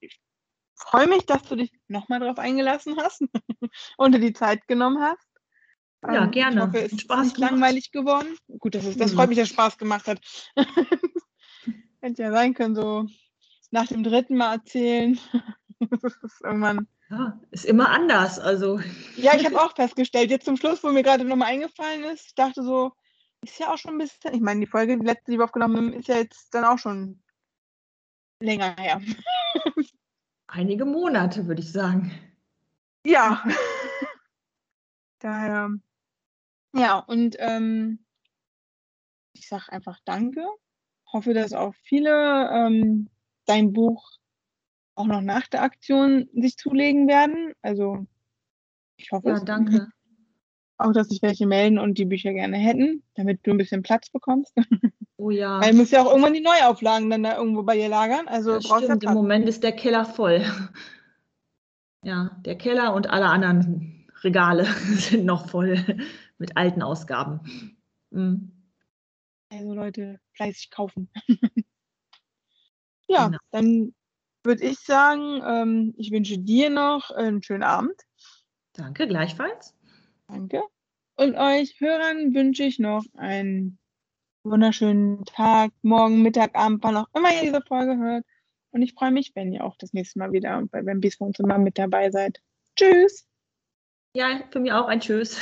Speaker 1: freue mich, dass du dich nochmal drauf eingelassen hast und dir die Zeit genommen hast.
Speaker 2: Ja, ähm, gerne. Ich
Speaker 1: hoffe, es ist Spaß nicht langweilig geworden. Gut, das, ist, das freut mich, dass es Spaß gemacht hat. Hätte ja sein können, so nach dem dritten Mal erzählen.
Speaker 2: das ist irgendwann. Ja, ist immer anders. Also.
Speaker 1: Ja, ich habe auch festgestellt, jetzt zum Schluss, wo mir gerade nochmal eingefallen ist, ich dachte so, ist ja auch schon ein bisschen, ich meine, die Folge, die letzte, die wir aufgenommen haben, ist ja jetzt dann auch schon länger her.
Speaker 2: Einige Monate, würde ich sagen.
Speaker 1: Ja. Daher ja, und ähm, ich sage einfach Danke. Hoffe, dass auch viele ähm, dein Buch auch noch nach der Aktion sich zulegen werden. Also ich hoffe
Speaker 2: ja, danke.
Speaker 1: Auch, dass sich welche melden und die Bücher gerne hätten, damit du ein bisschen Platz bekommst.
Speaker 2: Oh ja.
Speaker 1: Weil du musst ja auch irgendwann die Neuauflagen dann da irgendwo bei dir lagern. Also
Speaker 2: das brauchst stimmt, ja im Moment ist der Keller voll. Ja, der Keller und alle anderen Regale sind noch voll mit alten Ausgaben. Mhm.
Speaker 1: Also Leute, fleißig kaufen. ja, genau. dann würde ich sagen, ähm, ich wünsche dir noch einen schönen Abend.
Speaker 2: Danke, gleichfalls.
Speaker 1: Danke. Und euch Hörern wünsche ich noch einen wunderschönen Tag, morgen, Mittag, Abend, wann auch immer ihr diese Folge hört. Und ich freue mich, wenn ihr auch das nächste Mal wieder bei Bambis Wohnzimmer mit dabei seid. Tschüss!
Speaker 2: Ja, für mich auch ein Tschüss.